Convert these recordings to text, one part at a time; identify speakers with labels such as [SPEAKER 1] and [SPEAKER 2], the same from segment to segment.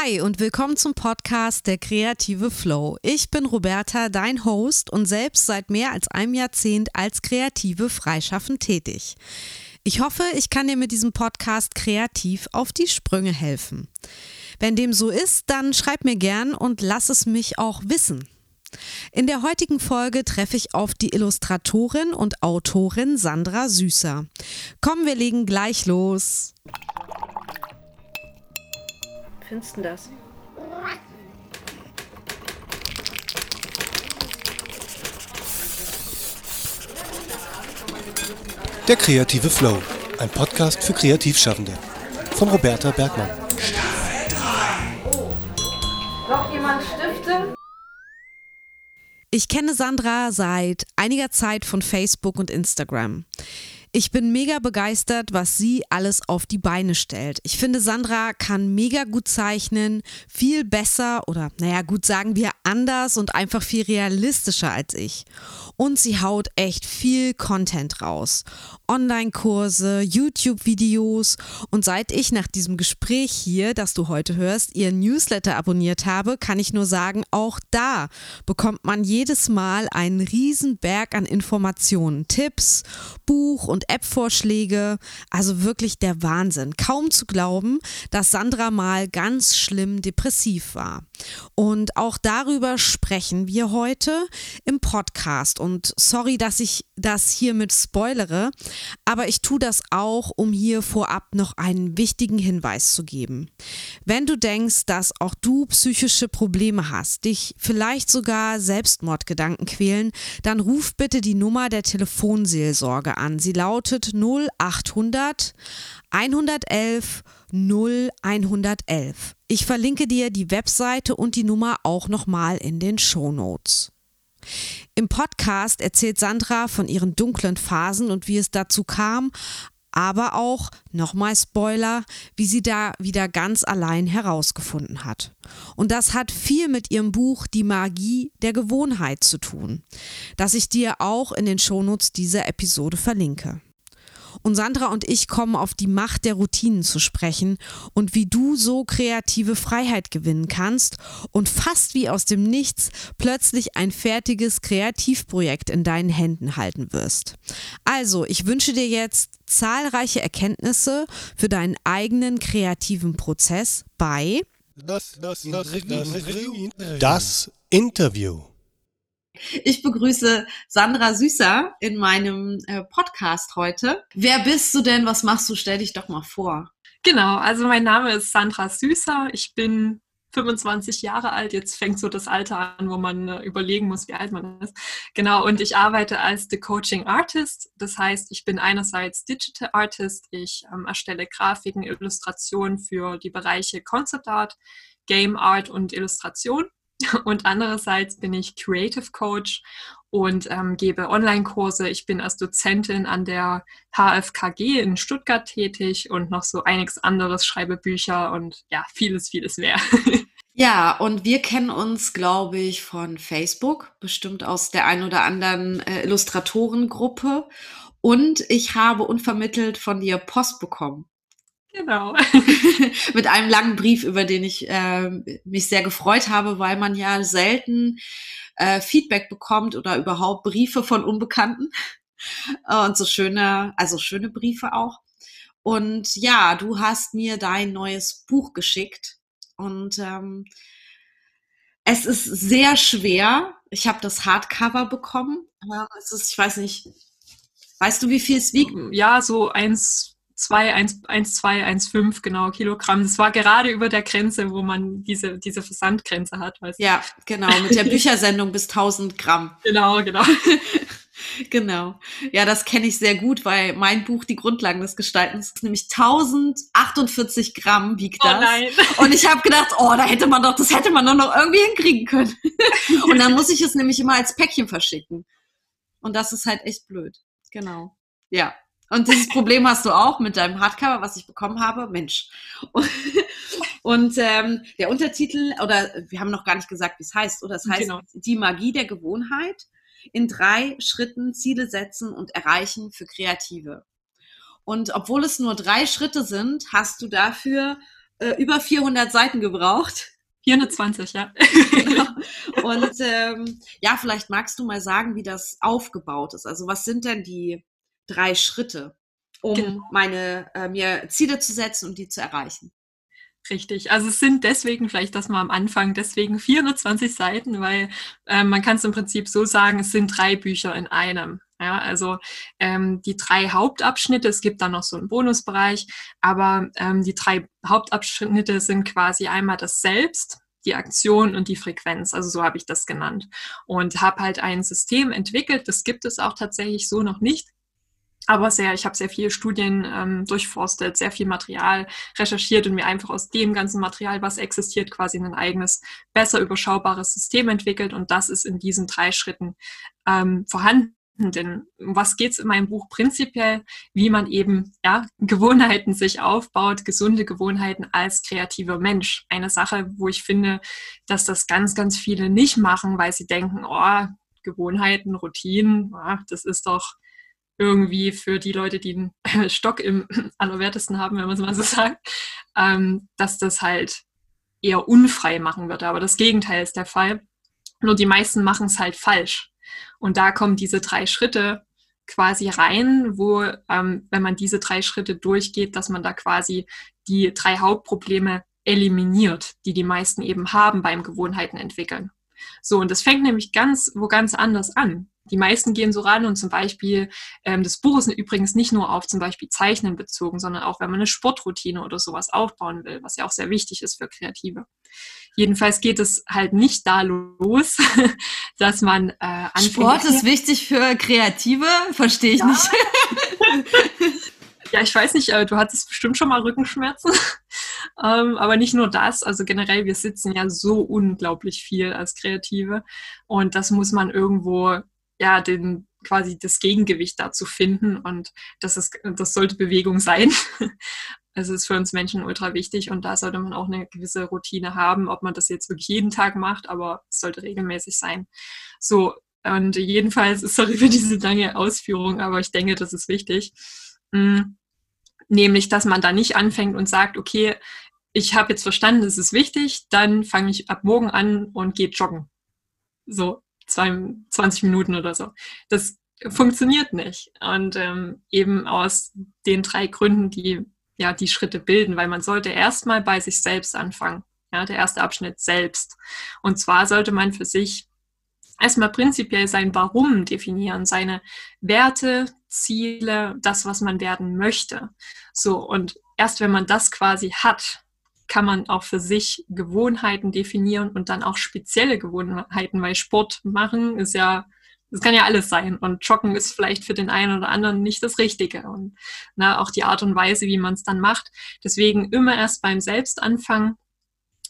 [SPEAKER 1] Hi und willkommen zum Podcast Der kreative Flow. Ich bin Roberta, dein Host und selbst seit mehr als einem Jahrzehnt als kreative freischaffend tätig. Ich hoffe, ich kann dir mit diesem Podcast kreativ auf die Sprünge helfen. Wenn dem so ist, dann schreib mir gern und lass es mich auch wissen. In der heutigen Folge treffe ich auf die Illustratorin und Autorin Sandra Süßer. Komm, wir legen gleich los
[SPEAKER 2] findest du das?
[SPEAKER 3] Der kreative Flow, ein Podcast für Kreativschaffende von Roberta Bergmann.
[SPEAKER 2] Noch jemand Stifte?
[SPEAKER 1] Ich kenne Sandra seit einiger Zeit von Facebook und Instagram. Ich bin mega begeistert, was sie alles auf die Beine stellt. Ich finde, Sandra kann mega gut zeichnen, viel besser oder, naja, gut sagen wir anders und einfach viel realistischer als ich. Und sie haut echt viel Content raus. Online-Kurse, YouTube-Videos und seit ich nach diesem Gespräch hier, das du heute hörst, ihr Newsletter abonniert habe, kann ich nur sagen, auch da bekommt man jedes Mal einen riesen Berg an Informationen, Tipps, Buch und App-Vorschläge. Also wirklich der Wahnsinn. Kaum zu glauben, dass Sandra mal ganz schlimm depressiv war. Und auch darüber sprechen wir heute im Podcast. Und sorry, dass ich das hiermit spoilere, aber ich tue das auch, um hier vorab noch einen wichtigen Hinweis zu geben. Wenn du denkst, dass auch du psychische Probleme hast, dich vielleicht sogar Selbstmordgedanken quälen, dann ruf bitte die Nummer der Telefonseelsorge an. Sie lautet 0800 111 0111. Ich verlinke dir die Webseite und die Nummer auch nochmal in den Show Notes. Im Podcast erzählt Sandra von ihren dunklen Phasen und wie es dazu kam, aber auch, nochmal Spoiler, wie sie da wieder ganz allein herausgefunden hat. Und das hat viel mit ihrem Buch Die Magie der Gewohnheit zu tun, das ich dir auch in den Shownotes dieser Episode verlinke. Und Sandra und ich kommen auf die Macht der Routinen zu sprechen und wie du so kreative Freiheit gewinnen kannst und fast wie aus dem Nichts plötzlich ein fertiges Kreativprojekt in deinen Händen halten wirst. Also, ich wünsche dir jetzt zahlreiche Erkenntnisse für deinen eigenen kreativen Prozess bei
[SPEAKER 3] das, das, das, das Interview.
[SPEAKER 2] Ich begrüße Sandra Süßer in meinem äh, Podcast heute. Wer bist du denn? Was machst du? Stell dich doch mal vor.
[SPEAKER 4] Genau, also mein Name ist Sandra Süßer. Ich bin 25 Jahre alt. Jetzt fängt so das Alter an, wo man äh, überlegen muss, wie alt man ist. Genau, und ich arbeite als The Coaching Artist. Das heißt, ich bin einerseits Digital Artist. Ich ähm, erstelle Grafiken, Illustrationen für die Bereiche Concept Art, Game Art und Illustration. Und andererseits bin ich Creative Coach und ähm, gebe Online-Kurse. Ich bin als Dozentin an der HFKG in Stuttgart tätig und noch so einiges anderes, schreibe Bücher und ja, vieles, vieles mehr.
[SPEAKER 2] Ja, und wir kennen uns, glaube ich, von Facebook, bestimmt aus der ein oder anderen äh, Illustratorengruppe. Und ich habe unvermittelt von dir Post bekommen.
[SPEAKER 4] Genau.
[SPEAKER 2] Mit einem langen Brief, über den ich äh, mich sehr gefreut habe, weil man ja selten äh, Feedback bekommt oder überhaupt Briefe von Unbekannten. Und so schöne, also schöne Briefe auch. Und ja, du hast mir dein neues Buch geschickt. Und ähm, es ist sehr schwer. Ich habe das Hardcover bekommen. Es ist, ich weiß nicht, weißt du, wie viel es wiegt?
[SPEAKER 4] Ja, so eins 2, 1, 1, 2, 1, 5 genau Kilogramm. Das war gerade über der Grenze, wo man diese, diese Versandgrenze hat.
[SPEAKER 2] Weißt? Ja, genau, mit der Büchersendung bis 1000 Gramm.
[SPEAKER 4] Genau, genau.
[SPEAKER 2] genau. Ja, das kenne ich sehr gut, weil mein Buch Die Grundlagen des Gestaltens nämlich 1048 Gramm wiegt oh das. Oh nein. Und ich habe gedacht, oh, da hätte man doch, das hätte man doch noch irgendwie hinkriegen können. Und dann muss ich es nämlich immer als Päckchen verschicken. Und das ist halt echt blöd. Genau. Ja, und dieses Problem hast du auch mit deinem Hardcover, was ich bekommen habe. Mensch. Und, und ähm, der Untertitel, oder wir haben noch gar nicht gesagt, wie es heißt, oder es heißt genau. Die Magie der Gewohnheit. In drei Schritten Ziele setzen und erreichen für Kreative. Und obwohl es nur drei Schritte sind, hast du dafür
[SPEAKER 1] äh, über 400 Seiten gebraucht.
[SPEAKER 4] 420, ja.
[SPEAKER 1] genau. Und ähm, ja, vielleicht magst du mal sagen, wie das aufgebaut ist. Also was sind denn die drei Schritte, um genau. meine äh, mir Ziele zu setzen und die zu erreichen?
[SPEAKER 4] Richtig. Also es sind deswegen vielleicht das mal am Anfang, deswegen 420 Seiten, weil äh, man kann es im Prinzip so sagen, es sind drei Bücher in einem. Ja, also ähm, die drei Hauptabschnitte, es gibt dann noch so einen Bonusbereich, aber ähm, die drei Hauptabschnitte sind quasi einmal das Selbst, die Aktion und die Frequenz. Also so habe ich das genannt. Und habe halt ein System entwickelt, das gibt es auch tatsächlich so noch nicht aber sehr, ich habe sehr viele Studien ähm, durchforstet, sehr viel Material recherchiert und mir einfach aus dem ganzen Material, was existiert, quasi ein eigenes, besser überschaubares System entwickelt. Und das ist in diesen drei Schritten ähm, vorhanden. Denn um was geht es in meinem Buch prinzipiell? Wie man eben ja, Gewohnheiten sich aufbaut, gesunde Gewohnheiten als kreativer Mensch. Eine Sache, wo ich finde, dass das ganz, ganz viele nicht machen, weil sie denken, oh, Gewohnheiten, Routinen, oh, das ist doch irgendwie für die Leute, die einen Stock im allerwertesten haben, wenn man es mal so sagt, ähm, dass das halt eher unfrei machen wird. Aber das Gegenteil ist der Fall. Nur die meisten machen es halt falsch. Und da kommen diese drei Schritte quasi rein, wo, ähm, wenn man diese drei Schritte durchgeht, dass man da quasi die drei Hauptprobleme eliminiert, die die meisten eben haben beim Gewohnheiten entwickeln. So, und das fängt nämlich ganz, wo ganz anders an die meisten gehen so ran und zum Beispiel, ähm, das Buch ist übrigens nicht nur auf zum Beispiel Zeichnen bezogen, sondern auch, wenn man eine Sportroutine oder sowas aufbauen will, was ja auch sehr wichtig ist für Kreative. Jedenfalls geht es halt nicht da los, dass man äh,
[SPEAKER 1] anfängt. Sport ist wichtig für Kreative, verstehe ich ja. nicht.
[SPEAKER 4] ja, ich weiß nicht, du hattest bestimmt schon mal Rückenschmerzen. Ähm, aber nicht nur das, also generell, wir sitzen ja so unglaublich viel als Kreative. Und das muss man irgendwo ja, den, quasi das Gegengewicht dazu finden und das ist, das sollte Bewegung sein. Es ist für uns Menschen ultra wichtig und da sollte man auch eine gewisse Routine haben, ob man das jetzt wirklich jeden Tag macht, aber es sollte regelmäßig sein. So, und jedenfalls, sorry für diese lange Ausführung, aber ich denke, das ist wichtig. Mm, nämlich, dass man da nicht anfängt und sagt, okay, ich habe jetzt verstanden, das ist wichtig, dann fange ich ab morgen an und gehe joggen. So, zwei, 20 Minuten oder so. Das funktioniert nicht. Und ähm, eben aus den drei Gründen, die ja die Schritte bilden, weil man sollte erstmal bei sich selbst anfangen. Ja, der erste Abschnitt selbst. Und zwar sollte man für sich erstmal prinzipiell sein Warum definieren, seine Werte, Ziele, das, was man werden möchte. So, und erst wenn man das quasi hat, kann man auch für sich Gewohnheiten definieren und dann auch spezielle Gewohnheiten, weil Sport machen ist ja, das kann ja alles sein und Joggen ist vielleicht für den einen oder anderen nicht das Richtige und na, auch die Art und Weise, wie man es dann macht. Deswegen immer erst beim Selbstanfang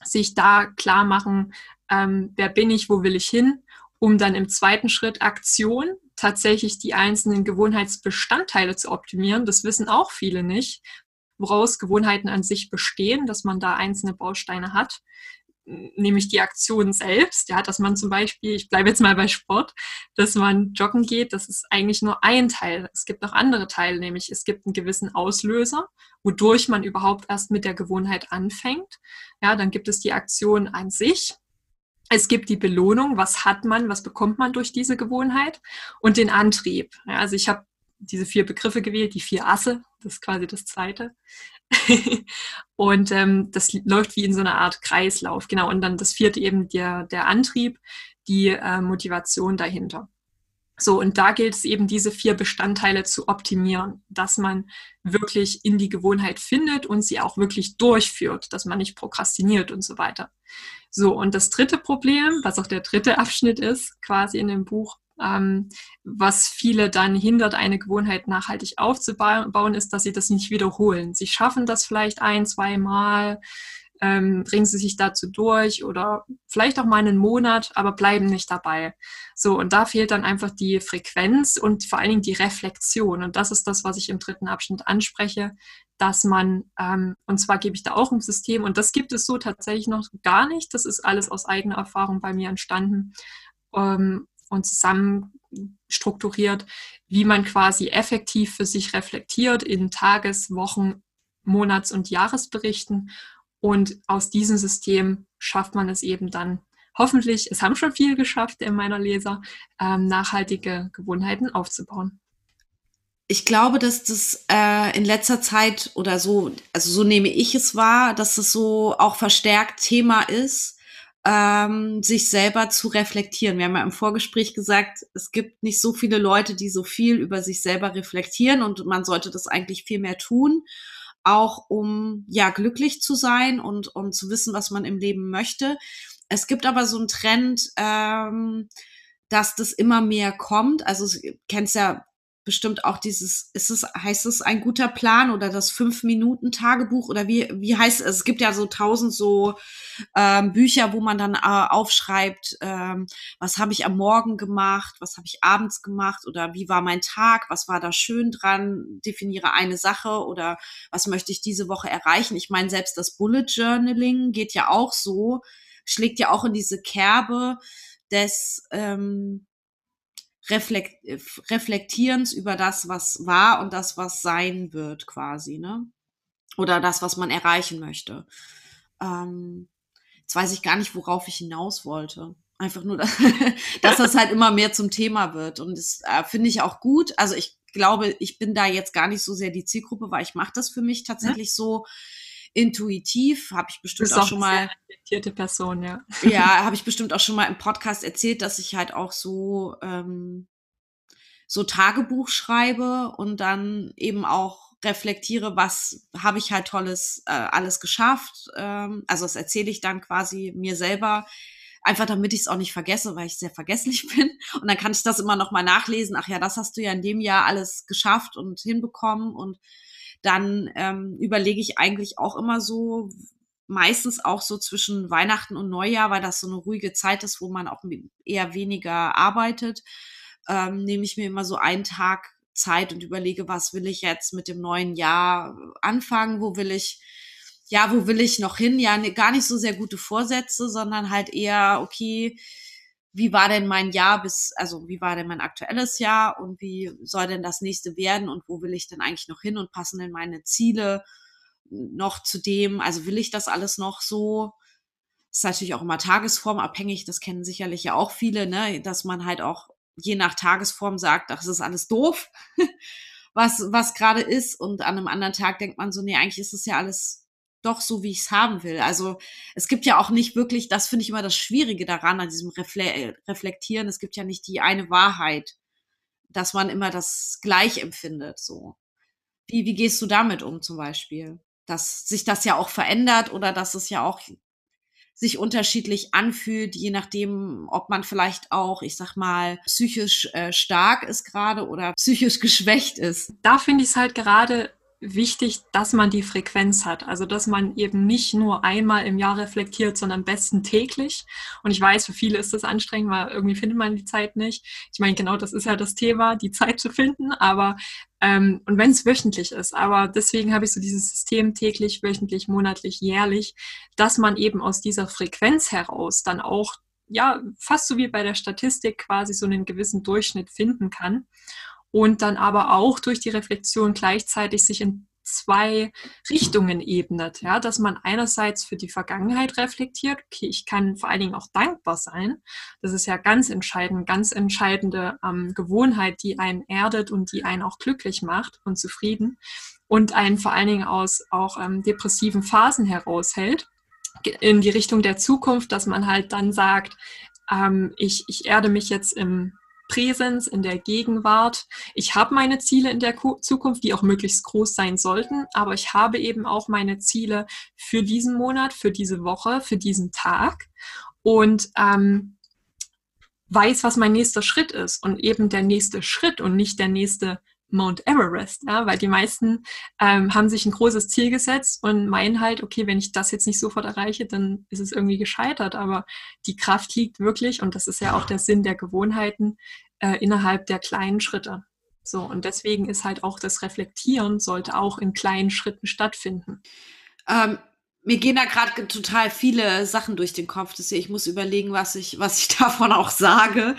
[SPEAKER 4] sich da klar machen, ähm, wer bin ich, wo will ich hin, um dann im zweiten Schritt Aktion tatsächlich die einzelnen Gewohnheitsbestandteile zu optimieren. Das wissen auch viele nicht, woraus Gewohnheiten an sich bestehen, dass man da einzelne Bausteine hat, nämlich die Aktion selbst, ja, dass man zum Beispiel, ich bleibe jetzt mal bei Sport, dass man joggen geht, das ist eigentlich nur ein Teil. Es gibt noch andere Teile, nämlich es gibt einen gewissen Auslöser, wodurch man überhaupt erst mit der Gewohnheit anfängt. Ja, dann gibt es die Aktion an sich. Es gibt die Belohnung, was hat man, was bekommt man durch diese Gewohnheit und den Antrieb. Ja, also ich habe diese vier Begriffe gewählt, die vier Asse, das ist quasi das zweite. und ähm, das läuft wie in so einer Art Kreislauf, genau. Und dann das vierte eben der, der Antrieb, die äh, Motivation dahinter. So, und da gilt es eben, diese vier Bestandteile zu optimieren, dass man wirklich in die Gewohnheit findet und sie auch wirklich durchführt, dass man nicht prokrastiniert und so weiter. So, und das dritte Problem, was auch der dritte Abschnitt ist, quasi in dem Buch, ähm, was viele dann hindert, eine Gewohnheit nachhaltig aufzubauen, ist, dass sie das nicht wiederholen. Sie schaffen das vielleicht ein, zwei Mal, ähm, bringen sie sich dazu durch oder vielleicht auch mal einen Monat, aber bleiben nicht dabei. So, und da fehlt dann einfach die Frequenz und vor allen Dingen die Reflexion. Und das ist das, was ich im dritten Abschnitt anspreche, dass man, ähm, und zwar gebe ich da auch ein System, und das gibt es so tatsächlich noch gar nicht. Das ist alles aus eigener Erfahrung bei mir entstanden. Ähm, und zusammen strukturiert, wie man quasi effektiv für sich reflektiert in Tages-, Wochen-, Monats- und Jahresberichten Und aus diesem System schafft man es eben dann hoffentlich, es haben schon viele geschafft in meiner Leser, ähm, nachhaltige Gewohnheiten aufzubauen.
[SPEAKER 1] Ich glaube, dass das äh, in letzter Zeit oder so, also so nehme ich es wahr, dass es so auch verstärkt Thema ist, ähm, sich selber zu reflektieren. Wir haben ja im Vorgespräch gesagt, es gibt nicht so viele Leute, die so viel über sich selber reflektieren und man sollte das eigentlich viel mehr tun, auch um ja glücklich zu sein und, und zu wissen, was man im Leben möchte. Es gibt aber so einen Trend, ähm, dass das immer mehr kommt. Also kennst ja bestimmt auch dieses, ist es, heißt es ein guter Plan oder das Fünf-Minuten-Tagebuch oder wie, wie heißt es? Es gibt ja so tausend so ähm, Bücher, wo man dann äh, aufschreibt, ähm, was habe ich am Morgen gemacht, was habe ich abends gemacht oder wie war mein Tag, was war da schön dran, definiere eine Sache oder was möchte ich diese Woche erreichen. Ich meine, selbst das Bullet Journaling geht ja auch so, schlägt ja auch in diese Kerbe des ähm, Reflekt Reflektierens über das, was war und das, was sein wird, quasi, ne? Oder das, was man erreichen möchte. Ähm, jetzt weiß ich gar nicht, worauf ich hinaus wollte. Einfach nur, dass, dass das halt immer mehr zum Thema wird. Und das äh, finde ich auch gut. Also ich glaube, ich bin da jetzt gar nicht so sehr die Zielgruppe, weil ich mache das für mich tatsächlich ja. so intuitiv, habe ich bestimmt auch, auch schon mal
[SPEAKER 4] reflektierte Person, ja.
[SPEAKER 1] Ja, habe ich bestimmt auch schon mal im Podcast erzählt, dass ich halt auch so ähm, so Tagebuch schreibe und dann eben auch reflektiere, was habe ich halt tolles äh, alles geschafft. Ähm, also das erzähle ich dann quasi mir selber, einfach damit ich es auch nicht vergesse, weil ich sehr vergesslich bin. Und dann kann ich das immer noch mal nachlesen. Ach ja, das hast du ja in dem Jahr alles geschafft und hinbekommen und dann ähm, überlege ich eigentlich auch immer so, meistens auch so zwischen Weihnachten und Neujahr, weil das so eine ruhige Zeit ist, wo man auch eher weniger arbeitet, ähm, nehme ich mir immer so einen Tag Zeit und überlege, was will ich jetzt mit dem neuen Jahr anfangen, wo will ich, ja, wo will ich noch hin? Ja, ne, gar nicht so sehr gute Vorsätze, sondern halt eher, okay, wie war denn mein Jahr bis, also wie war denn mein aktuelles Jahr und wie soll denn das nächste werden und wo will ich denn eigentlich noch hin und passen denn meine Ziele noch zu dem, also will ich das alles noch so? ist natürlich auch immer tagesformabhängig, das kennen sicherlich ja auch viele, ne, dass man halt auch je nach Tagesform sagt, ach, das ist alles doof, was, was gerade ist und an einem anderen Tag denkt man so, nee, eigentlich ist es ja alles doch so, wie ich es haben will. Also es gibt ja auch nicht wirklich, das finde ich immer das Schwierige daran, an diesem Refle äh, Reflektieren. Es gibt ja nicht die eine Wahrheit, dass man immer das gleich empfindet. So. Wie, wie gehst du damit um zum Beispiel? Dass sich das ja auch verändert oder dass es ja auch sich unterschiedlich anfühlt, je nachdem, ob man vielleicht auch, ich sag mal, psychisch äh, stark ist gerade oder psychisch geschwächt ist.
[SPEAKER 4] Da finde ich es halt gerade wichtig, dass man die Frequenz hat. Also, dass man eben nicht nur einmal im Jahr reflektiert, sondern am besten täglich. Und ich weiß, für viele ist das anstrengend, weil irgendwie findet man die Zeit nicht. Ich meine, genau das ist ja das Thema, die Zeit zu finden. Aber, ähm, und wenn es wöchentlich ist, aber deswegen habe ich so dieses System täglich, wöchentlich, monatlich, jährlich, dass man eben aus dieser Frequenz heraus dann auch ja, fast so wie bei der Statistik quasi so einen gewissen Durchschnitt finden kann und dann aber auch durch die Reflexion gleichzeitig sich in zwei Richtungen ebnet, ja, dass man einerseits für die Vergangenheit reflektiert, okay, ich kann vor allen Dingen auch dankbar sein. Das ist ja ganz entscheidend, ganz entscheidende ähm, Gewohnheit, die einen erdet und die einen auch glücklich macht und zufrieden und einen vor allen Dingen aus auch ähm, depressiven Phasen heraushält in die Richtung der Zukunft, dass man halt dann sagt, ähm, ich, ich erde mich jetzt im Präsenz, in der Gegenwart. Ich habe meine Ziele in der Zukunft, die auch möglichst groß sein sollten, aber ich habe eben auch meine Ziele für diesen Monat, für diese Woche, für diesen Tag und ähm, weiß, was mein nächster Schritt ist und eben der nächste Schritt und nicht der nächste Mount Everest, ja, weil die meisten ähm, haben sich ein großes Ziel gesetzt und meinen halt, okay, wenn ich das jetzt nicht sofort erreiche, dann ist es irgendwie gescheitert. Aber die Kraft liegt wirklich, und das ist ja auch der Sinn der Gewohnheiten, äh, innerhalb der kleinen Schritte. So, und deswegen ist halt auch das Reflektieren sollte auch in kleinen Schritten stattfinden.
[SPEAKER 1] Ähm, mir gehen da gerade total viele Sachen durch den Kopf. Deswegen, ich muss überlegen, was ich, was ich davon auch sage.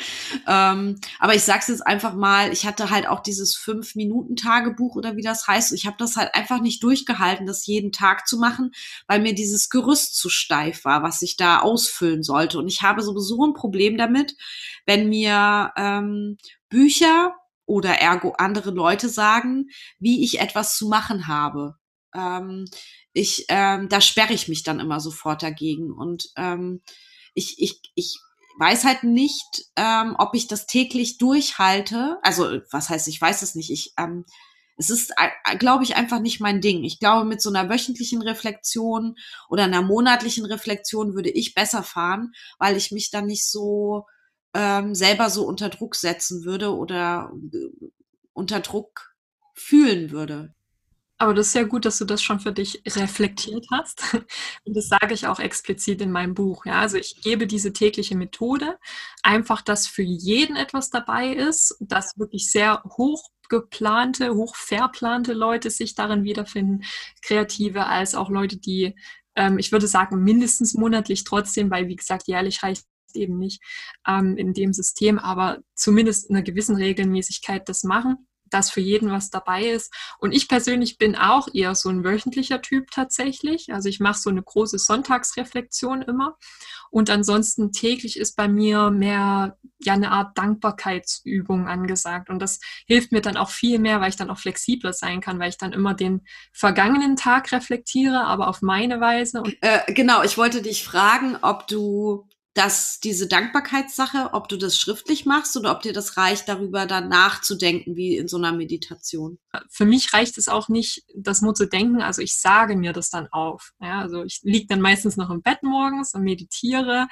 [SPEAKER 1] Ähm, aber ich sag's jetzt einfach mal, ich hatte halt auch dieses Fünf-Minuten-Tagebuch oder wie das heißt. Ich habe das halt einfach nicht durchgehalten, das jeden Tag zu machen, weil mir dieses Gerüst zu steif war, was ich da ausfüllen sollte. Und ich habe sowieso ein Problem damit, wenn mir ähm, Bücher oder ergo andere Leute sagen, wie ich etwas zu machen habe. Ähm, ich, ähm, da sperre ich mich dann immer sofort dagegen. Und ähm, ich, ich, ich weiß halt nicht, ähm, ob ich das täglich durchhalte. Also, was heißt, ich weiß es nicht. Ich, ähm, es ist, äh, glaube ich, einfach nicht mein Ding. Ich glaube, mit so einer wöchentlichen Reflexion oder einer monatlichen Reflexion würde ich besser fahren, weil ich mich dann nicht so ähm, selber so unter Druck setzen würde oder äh, unter Druck fühlen würde.
[SPEAKER 4] Aber das ist sehr gut, dass du das schon für dich reflektiert hast. Und das sage ich auch explizit in meinem Buch. Ja, also ich gebe diese tägliche Methode, einfach, dass für jeden etwas dabei ist, dass wirklich sehr hoch geplante, hoch verplante Leute sich darin wiederfinden, Kreative als auch Leute, die, ähm, ich würde sagen, mindestens monatlich trotzdem, weil wie gesagt, jährlich reicht eben nicht ähm, in dem System, aber zumindest in einer gewissen Regelmäßigkeit das machen dass für jeden was dabei ist. Und ich persönlich bin auch eher so ein wöchentlicher Typ tatsächlich. Also ich mache so eine große Sonntagsreflexion immer. Und ansonsten täglich ist bei mir mehr ja eine Art Dankbarkeitsübung angesagt. Und das hilft mir dann auch viel mehr, weil ich dann auch flexibler sein kann, weil ich dann immer den vergangenen Tag reflektiere, aber auf meine Weise.
[SPEAKER 1] Äh, genau, ich wollte dich fragen, ob du dass diese Dankbarkeitssache, ob du das schriftlich machst oder ob dir das reicht, darüber dann nachzudenken, wie in so einer Meditation?
[SPEAKER 4] Für mich reicht es auch nicht, das nur zu denken. Also ich sage mir das dann auf. Ja, also ich liege dann meistens noch im Bett morgens und meditiere.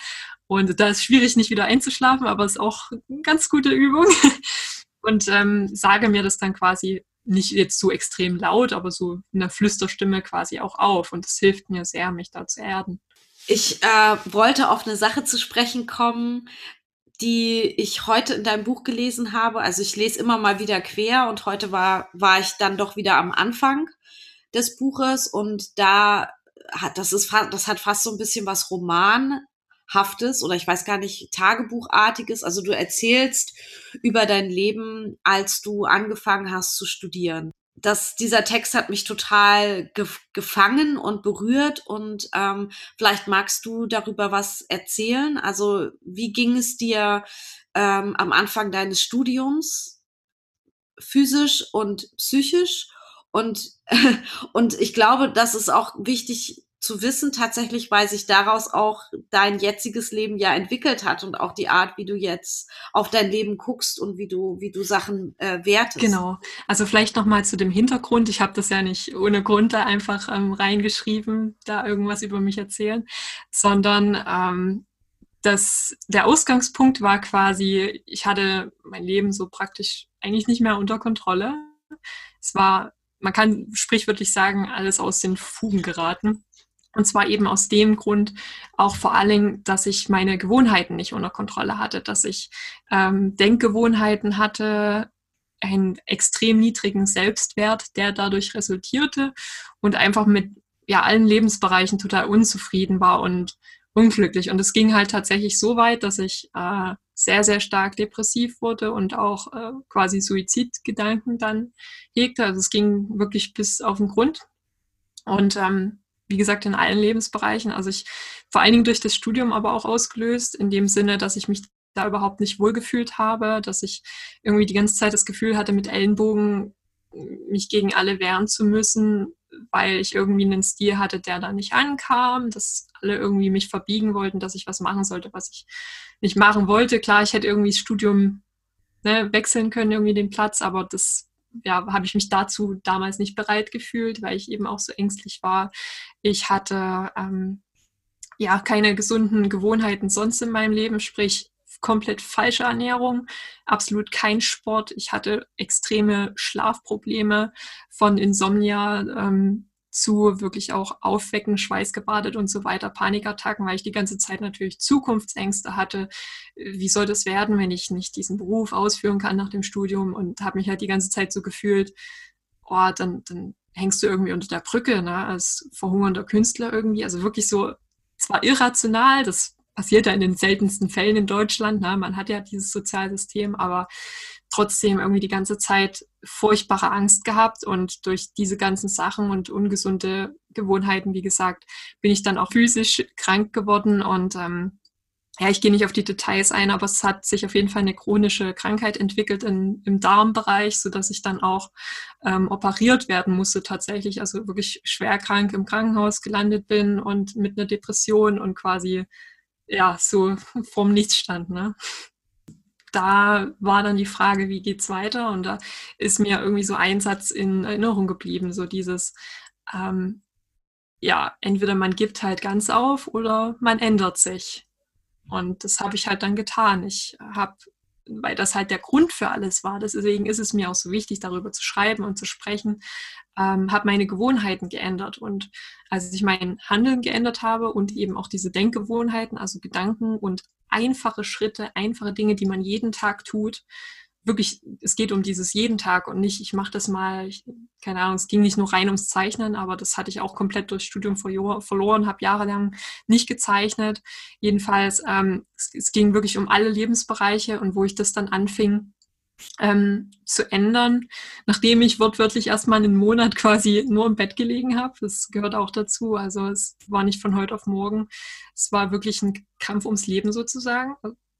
[SPEAKER 4] Und da ist schwierig, nicht wieder einzuschlafen, aber es ist auch eine ganz gute Übung. Und ähm, sage mir das dann quasi nicht jetzt so extrem laut, aber so in der Flüsterstimme quasi auch auf. Und das hilft mir sehr, mich da zu erden.
[SPEAKER 1] Ich äh, wollte auf eine Sache zu sprechen kommen, die ich heute in deinem Buch gelesen habe. Also ich lese immer mal wieder quer und heute war, war ich dann doch wieder am Anfang des Buches und da hat, das ist, das hat fast so ein bisschen was Romanhaftes oder ich weiß gar nicht, Tagebuchartiges. Also du erzählst über dein Leben, als du angefangen hast zu studieren dass dieser Text hat mich total ge gefangen und berührt und ähm, vielleicht magst du darüber was erzählen. Also wie ging es dir ähm, am Anfang deines Studiums, physisch und psychisch? Und, und ich glaube, das ist auch wichtig zu wissen, tatsächlich, weil sich daraus auch dein jetziges Leben ja entwickelt hat und auch die Art, wie du jetzt auf dein Leben guckst und wie du, wie du Sachen äh, wertest.
[SPEAKER 4] Genau. Also vielleicht nochmal zu dem Hintergrund. Ich habe das ja nicht ohne Grund da einfach ähm, reingeschrieben, da irgendwas über mich erzählen, sondern ähm, das, der Ausgangspunkt war quasi, ich hatte mein Leben so praktisch eigentlich nicht mehr unter Kontrolle. Es war, man kann sprichwörtlich sagen, alles aus den Fugen geraten. Und zwar eben aus dem Grund auch vor Dingen, dass ich meine Gewohnheiten nicht unter Kontrolle hatte, dass ich ähm, Denkgewohnheiten hatte, einen extrem niedrigen Selbstwert, der dadurch resultierte und einfach mit ja, allen Lebensbereichen total unzufrieden war und unglücklich. Und es ging halt tatsächlich so weit, dass ich äh, sehr, sehr stark depressiv wurde und auch äh, quasi Suizidgedanken dann hegte. Also es ging wirklich bis auf den Grund. Und ähm, wie gesagt, in allen Lebensbereichen. Also ich vor allen Dingen durch das Studium aber auch ausgelöst, in dem Sinne, dass ich mich da überhaupt nicht wohlgefühlt habe, dass ich irgendwie die ganze Zeit das Gefühl hatte, mit Ellenbogen mich gegen alle wehren zu müssen, weil ich irgendwie einen Stil hatte, der da nicht ankam, dass alle irgendwie mich verbiegen wollten, dass ich was machen sollte, was ich nicht machen wollte. Klar, ich hätte irgendwie das Studium ne, wechseln können, irgendwie den Platz, aber das ja, habe ich mich dazu damals nicht bereit gefühlt, weil ich eben auch so ängstlich war. Ich hatte ähm, ja keine gesunden Gewohnheiten sonst in meinem Leben, sprich komplett falsche Ernährung, absolut kein Sport. Ich hatte extreme Schlafprobleme von Insomnia, ähm, zu wirklich auch aufwecken, schweißgebadet und so weiter, Panikattacken, weil ich die ganze Zeit natürlich Zukunftsängste hatte. Wie soll das werden, wenn ich nicht diesen Beruf ausführen kann nach dem Studium und habe mich halt die ganze Zeit so gefühlt, oh, dann, dann hängst du irgendwie unter der Brücke, ne, als verhungernder Künstler irgendwie. Also wirklich so, zwar irrational, das passiert ja in den seltensten Fällen in Deutschland, ne, man hat ja dieses Sozialsystem, aber trotzdem irgendwie die ganze Zeit furchtbare Angst gehabt und durch diese ganzen Sachen und ungesunde Gewohnheiten, wie gesagt, bin ich dann auch physisch krank geworden und ähm, ja, ich gehe nicht auf die Details ein, aber es hat sich auf jeden Fall eine chronische Krankheit entwickelt in, im Darmbereich, so dass ich dann auch ähm, operiert werden musste tatsächlich, also wirklich schwer krank im Krankenhaus gelandet bin und mit einer Depression und quasi ja so vorm Nichts stand. Ne? Da war dann die Frage, wie geht's weiter? Und da ist mir irgendwie so ein Satz in Erinnerung geblieben, so dieses ähm, ja, entweder man gibt halt ganz auf oder man ändert sich. Und das habe ich halt dann getan. Ich habe, weil das halt der Grund für alles war, deswegen ist es mir auch so wichtig, darüber zu schreiben und zu sprechen, ähm, habe meine Gewohnheiten geändert. Und als ich mein Handeln geändert habe und eben auch diese Denkgewohnheiten, also Gedanken und einfache Schritte, einfache Dinge, die man jeden Tag tut, wirklich, es geht um dieses jeden Tag und nicht, ich mache das mal, ich, keine Ahnung, es ging nicht nur rein ums Zeichnen, aber das hatte ich auch komplett durchs Studium verloren, habe jahrelang nicht gezeichnet. Jedenfalls, ähm, es, es, ging wirklich um alle Lebensbereiche und wo ich das dann anfing ähm, zu ändern, nachdem ich wortwörtlich erstmal einen Monat quasi nur im Bett gelegen habe. Das gehört auch dazu. Also es war nicht von heute auf morgen. Es war wirklich ein Kampf ums Leben sozusagen.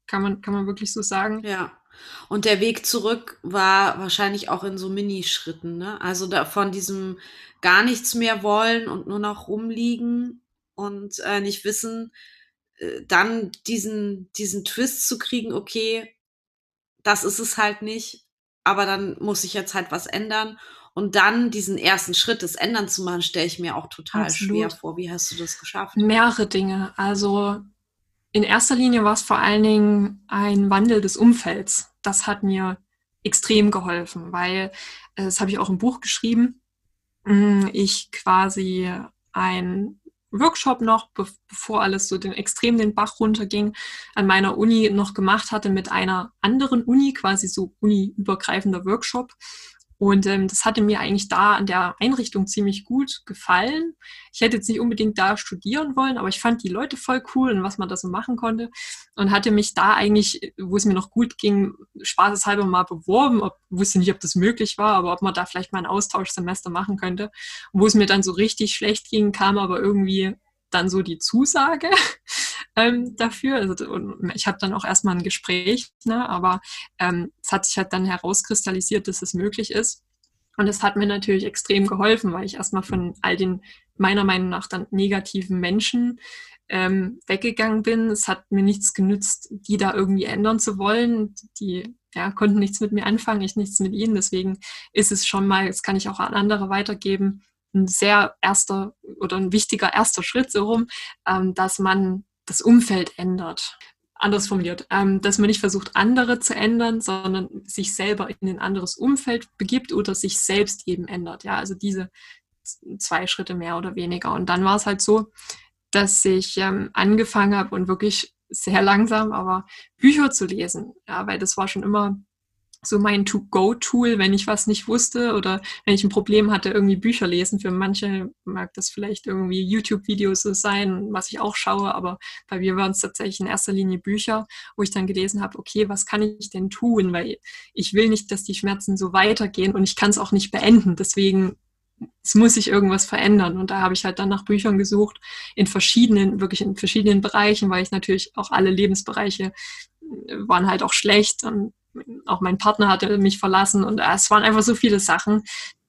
[SPEAKER 4] Kann man, kann man wirklich so sagen.
[SPEAKER 1] Ja. Und der Weg zurück war wahrscheinlich auch in so Minischritten, ne? Also da von diesem gar nichts mehr wollen und nur noch rumliegen und äh, nicht wissen, äh, dann diesen, diesen Twist zu kriegen, okay, das ist es halt nicht, aber dann muss ich jetzt halt was ändern. Und dann diesen ersten Schritt des Ändern zu machen, stelle ich mir auch total Absolut. schwer vor. Wie hast du das geschafft?
[SPEAKER 4] Mehrere Dinge. Also in erster Linie war es vor allen Dingen ein Wandel des Umfelds. Das hat mir extrem geholfen, weil, äh, das habe ich auch im Buch geschrieben, mm, ich quasi ein Workshop noch, bevor alles so den, extrem den Bach runterging, an meiner Uni noch gemacht hatte mit einer anderen Uni, quasi so uniübergreifender Workshop. Und ähm, das hatte mir eigentlich da an der Einrichtung ziemlich gut gefallen. Ich hätte jetzt nicht unbedingt da studieren wollen, aber ich fand die Leute voll cool und was man da so machen konnte. Und hatte mich da eigentlich, wo es mir noch gut ging, spaßeshalber mal beworben. Ob, wusste nicht, ob das möglich war, aber ob man da vielleicht mal ein Austauschsemester machen könnte. Wo es mir dann so richtig schlecht ging, kam aber irgendwie dann so die Zusage ähm, dafür. Also, ich habe dann auch erstmal ein Gespräch, ne, aber ähm, es hat sich halt dann herauskristallisiert, dass es möglich ist. Und es hat mir natürlich extrem geholfen, weil ich erstmal von all den meiner Meinung nach dann negativen Menschen ähm, weggegangen bin. Es hat mir nichts genützt, die da irgendwie ändern zu wollen. Die ja, konnten nichts mit mir anfangen, ich nichts mit ihnen. Deswegen ist es schon mal, das kann ich auch an andere weitergeben, ein sehr erster oder ein wichtiger erster Schritt so rum, ähm, dass man das Umfeld ändert. Anders formuliert, ähm, dass man nicht versucht, andere zu ändern, sondern sich selber in ein anderes Umfeld begibt oder sich selbst eben ändert. Ja, also diese zwei Schritte mehr oder weniger. Und dann war es halt so, dass ich ähm, angefangen habe und wirklich sehr langsam, aber Bücher zu lesen. Ja, weil das war schon immer so mein To-Go-Tool, wenn ich was nicht wusste oder wenn ich ein Problem hatte, irgendwie Bücher lesen. Für manche mag das vielleicht irgendwie YouTube-Videos so sein, was ich auch schaue, aber bei mir waren es tatsächlich in erster Linie Bücher, wo ich dann gelesen habe, okay, was kann ich denn tun? Weil ich will nicht, dass die Schmerzen so weitergehen und ich kann es auch nicht beenden. Deswegen es muss sich irgendwas verändern. Und da habe ich halt dann nach Büchern gesucht, in verschiedenen, wirklich in verschiedenen Bereichen, weil ich natürlich auch alle Lebensbereiche äh, waren halt auch schlecht und auch mein Partner hatte mich verlassen und äh, es waren einfach so viele Sachen.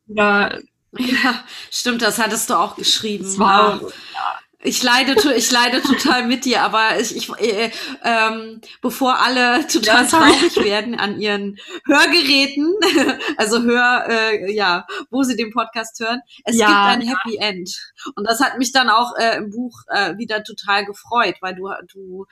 [SPEAKER 1] Ja, ja stimmt, das hattest du auch geschrieben. Es war, ja. Ich leide, ich leide total mit dir, aber ich, ich äh, ähm, bevor alle total traurig werden an ihren Hörgeräten, also Hör, äh, ja, wo sie den Podcast hören, es ja, gibt ein Happy End und das hat mich dann auch äh, im Buch äh, wieder total gefreut, weil du du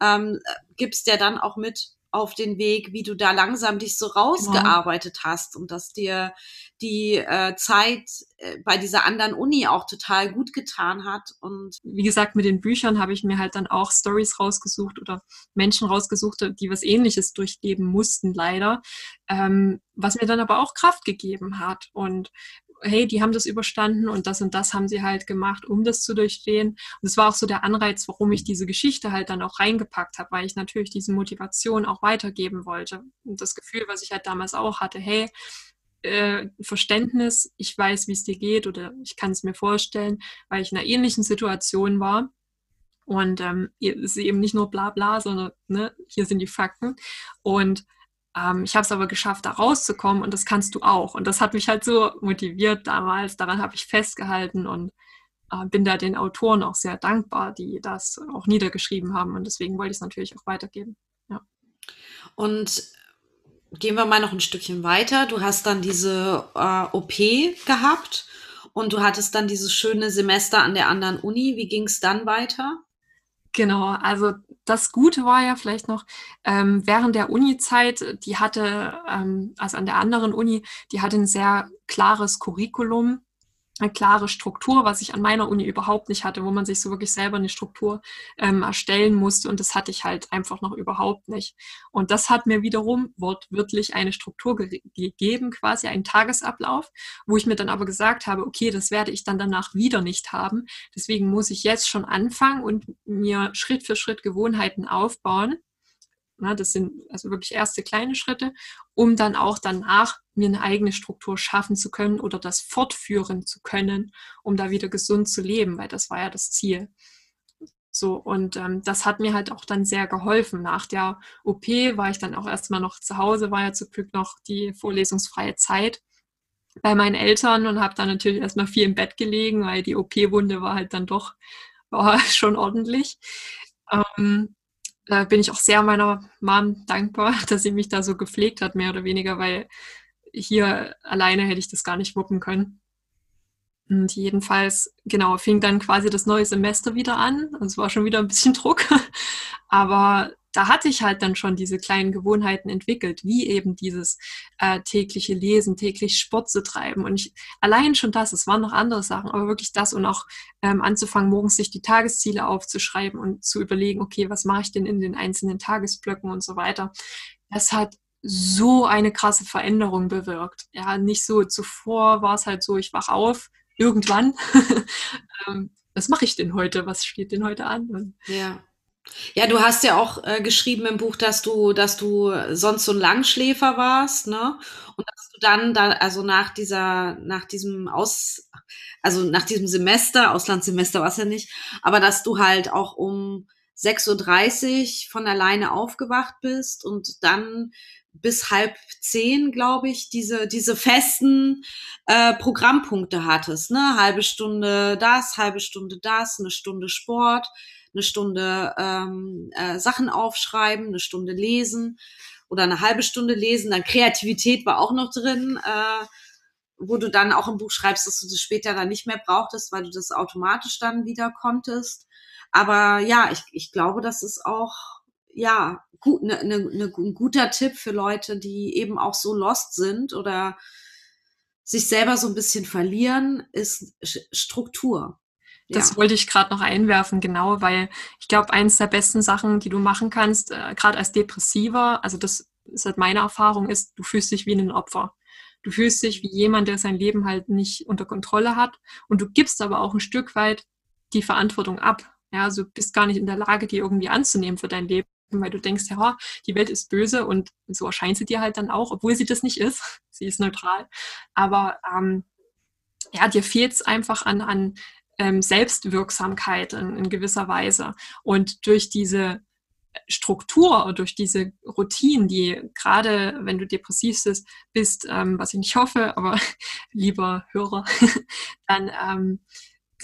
[SPEAKER 1] ähm, gibst ja dann auch mit, auf den Weg, wie du da langsam dich so rausgearbeitet genau. hast und dass dir die äh, Zeit äh, bei dieser anderen Uni auch total gut getan hat. Und
[SPEAKER 4] wie gesagt, mit den Büchern habe ich mir halt dann auch Stories rausgesucht oder Menschen rausgesucht, die was Ähnliches durchleben mussten, leider, ähm, was mir dann aber auch Kraft gegeben hat und hey, die haben das überstanden und das und das haben sie halt gemacht, um das zu durchstehen. Und das war auch so der Anreiz, warum ich diese Geschichte halt dann auch reingepackt habe, weil ich natürlich diese Motivation auch weitergeben wollte. Und das Gefühl, was ich halt damals auch hatte, hey, äh, Verständnis, ich weiß, wie es dir geht oder ich kann es mir vorstellen, weil ich in einer ähnlichen Situation war. Und ähm, es ist eben nicht nur bla bla, sondern ne, hier sind die Fakten. Und ähm, ich habe es aber geschafft, da rauszukommen und das kannst du auch. Und das hat mich halt so motiviert damals. Daran habe ich festgehalten und äh, bin da den Autoren auch sehr dankbar, die das auch niedergeschrieben haben. Und deswegen wollte ich es natürlich auch weitergeben. Ja.
[SPEAKER 1] Und gehen wir mal noch ein Stückchen weiter. Du hast dann diese äh, OP gehabt und du hattest dann dieses schöne Semester an der anderen Uni. Wie ging es dann weiter?
[SPEAKER 4] Genau, also das Gute war ja vielleicht noch, ähm, während der Uni-Zeit, die hatte, ähm, also an der anderen Uni, die hatte ein sehr klares Curriculum eine klare Struktur, was ich an meiner Uni überhaupt nicht hatte, wo man sich so wirklich selber eine Struktur ähm, erstellen musste und das hatte ich halt einfach noch überhaupt nicht. Und das hat mir wiederum wortwörtlich eine Struktur ge gegeben, quasi einen Tagesablauf, wo ich mir dann aber gesagt habe, okay, das werde ich dann danach wieder nicht haben. Deswegen muss ich jetzt schon anfangen und mir Schritt für Schritt Gewohnheiten aufbauen, na, das sind also wirklich erste kleine Schritte, um dann auch danach mir eine eigene Struktur schaffen zu können oder das fortführen zu können, um da wieder gesund zu leben, weil das war ja das Ziel. So, und ähm, das hat mir halt auch dann sehr geholfen. Nach der OP war ich dann auch erstmal noch zu Hause, war ja zum Glück noch die vorlesungsfreie Zeit bei meinen Eltern und habe dann natürlich erstmal viel im Bett gelegen, weil die OP-Wunde war halt dann doch war schon ordentlich. Ähm, da bin ich auch sehr meiner Mom dankbar, dass sie mich da so gepflegt hat, mehr oder weniger, weil hier alleine hätte ich das gar nicht wuppen können. Und jedenfalls, genau, fing dann quasi das neue Semester wieder an. Es war schon wieder ein bisschen Druck. Aber da hatte ich halt dann schon diese kleinen Gewohnheiten entwickelt, wie eben dieses äh, tägliche Lesen, täglich Sport zu treiben. Und ich, allein schon das, es waren noch andere Sachen, aber wirklich das und auch ähm, anzufangen, morgens sich die Tagesziele aufzuschreiben und zu überlegen, okay, was mache ich denn in den einzelnen Tagesblöcken und so weiter. Das hat so eine krasse Veränderung bewirkt. Ja, nicht so zuvor war es halt so, ich wach auf, irgendwann. ähm, was mache ich denn heute? Was steht denn heute an?
[SPEAKER 1] Ja. Ja, du hast ja auch äh, geschrieben im Buch, dass du, dass du sonst so ein Langschläfer warst, ne? Und dass du dann da, also nach dieser, nach diesem Aus, also nach diesem Semester, Auslandssemester war es ja nicht, aber dass du halt auch um 6.30 Uhr von alleine aufgewacht bist und dann bis halb zehn, glaube ich, diese, diese festen äh, Programmpunkte hattest, ne? Halbe Stunde das, halbe Stunde das, eine Stunde Sport eine Stunde ähm, äh, Sachen aufschreiben, eine Stunde lesen oder eine halbe Stunde lesen. Dann Kreativität war auch noch drin, äh, wo du dann auch im Buch schreibst, dass du das später dann nicht mehr brauchtest, weil du das automatisch dann wieder konntest. Aber ja, ich, ich glaube, das ist auch ja gut, ne, ne, ne, ein guter Tipp für Leute, die eben auch so lost sind oder sich selber so ein bisschen verlieren, ist Struktur.
[SPEAKER 4] Das ja. wollte ich gerade noch einwerfen, genau, weil ich glaube, eins der besten Sachen, die du machen kannst, äh, gerade als Depressiver, also das ist halt meine Erfahrung, ist, du fühlst dich wie ein Opfer. Du fühlst dich wie jemand, der sein Leben halt nicht unter Kontrolle hat und du gibst aber auch ein Stück weit die Verantwortung ab. Ja, also du bist gar nicht in der Lage, die irgendwie anzunehmen für dein Leben, weil du denkst, ja, die Welt ist böse und so erscheint sie dir halt dann auch, obwohl sie das nicht ist. sie ist neutral. Aber ähm, ja, dir fehlt es einfach an, an ähm, Selbstwirksamkeit in, in gewisser Weise. Und durch diese Struktur und durch diese Routinen, die gerade, wenn du depressiv bist, ähm, was ich nicht hoffe, aber lieber Hörer, dann, ähm,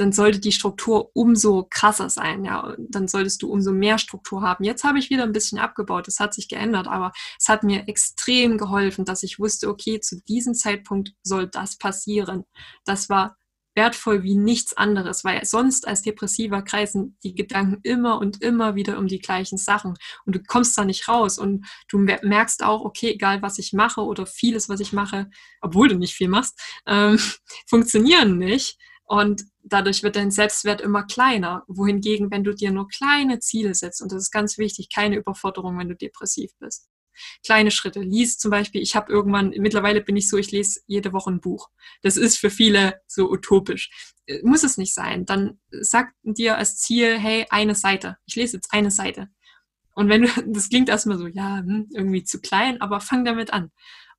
[SPEAKER 4] dann sollte die Struktur umso krasser sein, ja, dann solltest du umso mehr Struktur haben. Jetzt habe ich wieder ein bisschen abgebaut, das hat sich geändert, aber es hat mir extrem geholfen, dass ich wusste, okay, zu diesem Zeitpunkt soll das passieren. Das war wertvoll wie nichts anderes, weil sonst als Depressiver kreisen die Gedanken immer und immer wieder um die gleichen Sachen und du kommst da nicht raus und du merkst auch, okay, egal was ich mache oder vieles, was ich mache, obwohl du nicht viel machst, ähm, funktionieren nicht und dadurch wird dein Selbstwert immer kleiner. Wohingegen, wenn du dir nur kleine Ziele setzt, und das ist ganz wichtig, keine Überforderung, wenn du depressiv bist. kleine Schritte. Lies zum Beispiel, ich habe irgendwann, mittlerweile bin ich so, ich lese jede Woche ein Buch. Das ist für viele so utopisch. Äh, muss es nicht sein. Dann sag dir als Ziel, hey, eine Seite. Ich lese jetzt eine Seite. Und wenn du, das klingt erstmal so, ja, hm, irgendwie zu klein, aber fang damit an.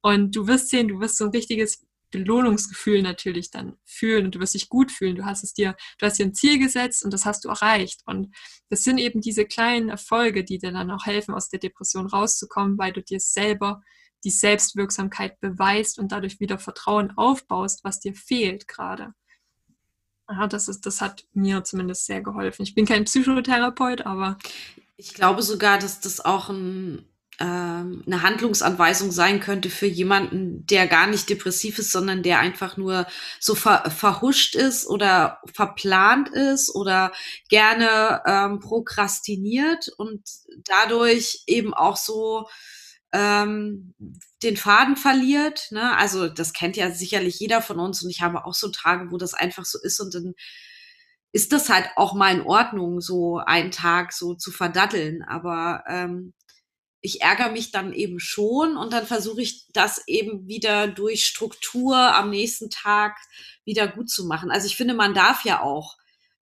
[SPEAKER 4] Und du wirst sehen, du wirst so ein richtiges Belohnungsgefühl natürlich dann fühlen und du wirst dich gut fühlen. Du hast es dir, du hast dir ein Ziel gesetzt und das hast du erreicht. Und das sind eben diese kleinen Erfolge, die dir dann auch helfen, aus der Depression rauszukommen, weil du dir selber die Selbstwirksamkeit beweist und dadurch wieder Vertrauen aufbaust, was dir fehlt gerade. Ja, das, ist, das hat mir zumindest sehr geholfen. Ich bin kein Psychotherapeut, aber.
[SPEAKER 1] Ich glaube sogar, dass das auch ein eine Handlungsanweisung sein könnte für jemanden, der gar nicht depressiv ist, sondern der einfach nur so ver verhuscht ist oder verplant ist oder gerne ähm, prokrastiniert und dadurch eben auch so ähm, den Faden verliert. Ne? Also das kennt ja sicherlich jeder von uns und ich habe auch so Tage, wo das einfach so ist und dann ist das halt auch mal in Ordnung, so einen Tag so zu verdatteln. Aber ähm, ich ärgere mich dann eben schon und dann versuche ich das eben wieder durch Struktur am nächsten Tag wieder gut zu machen. Also ich finde, man darf ja auch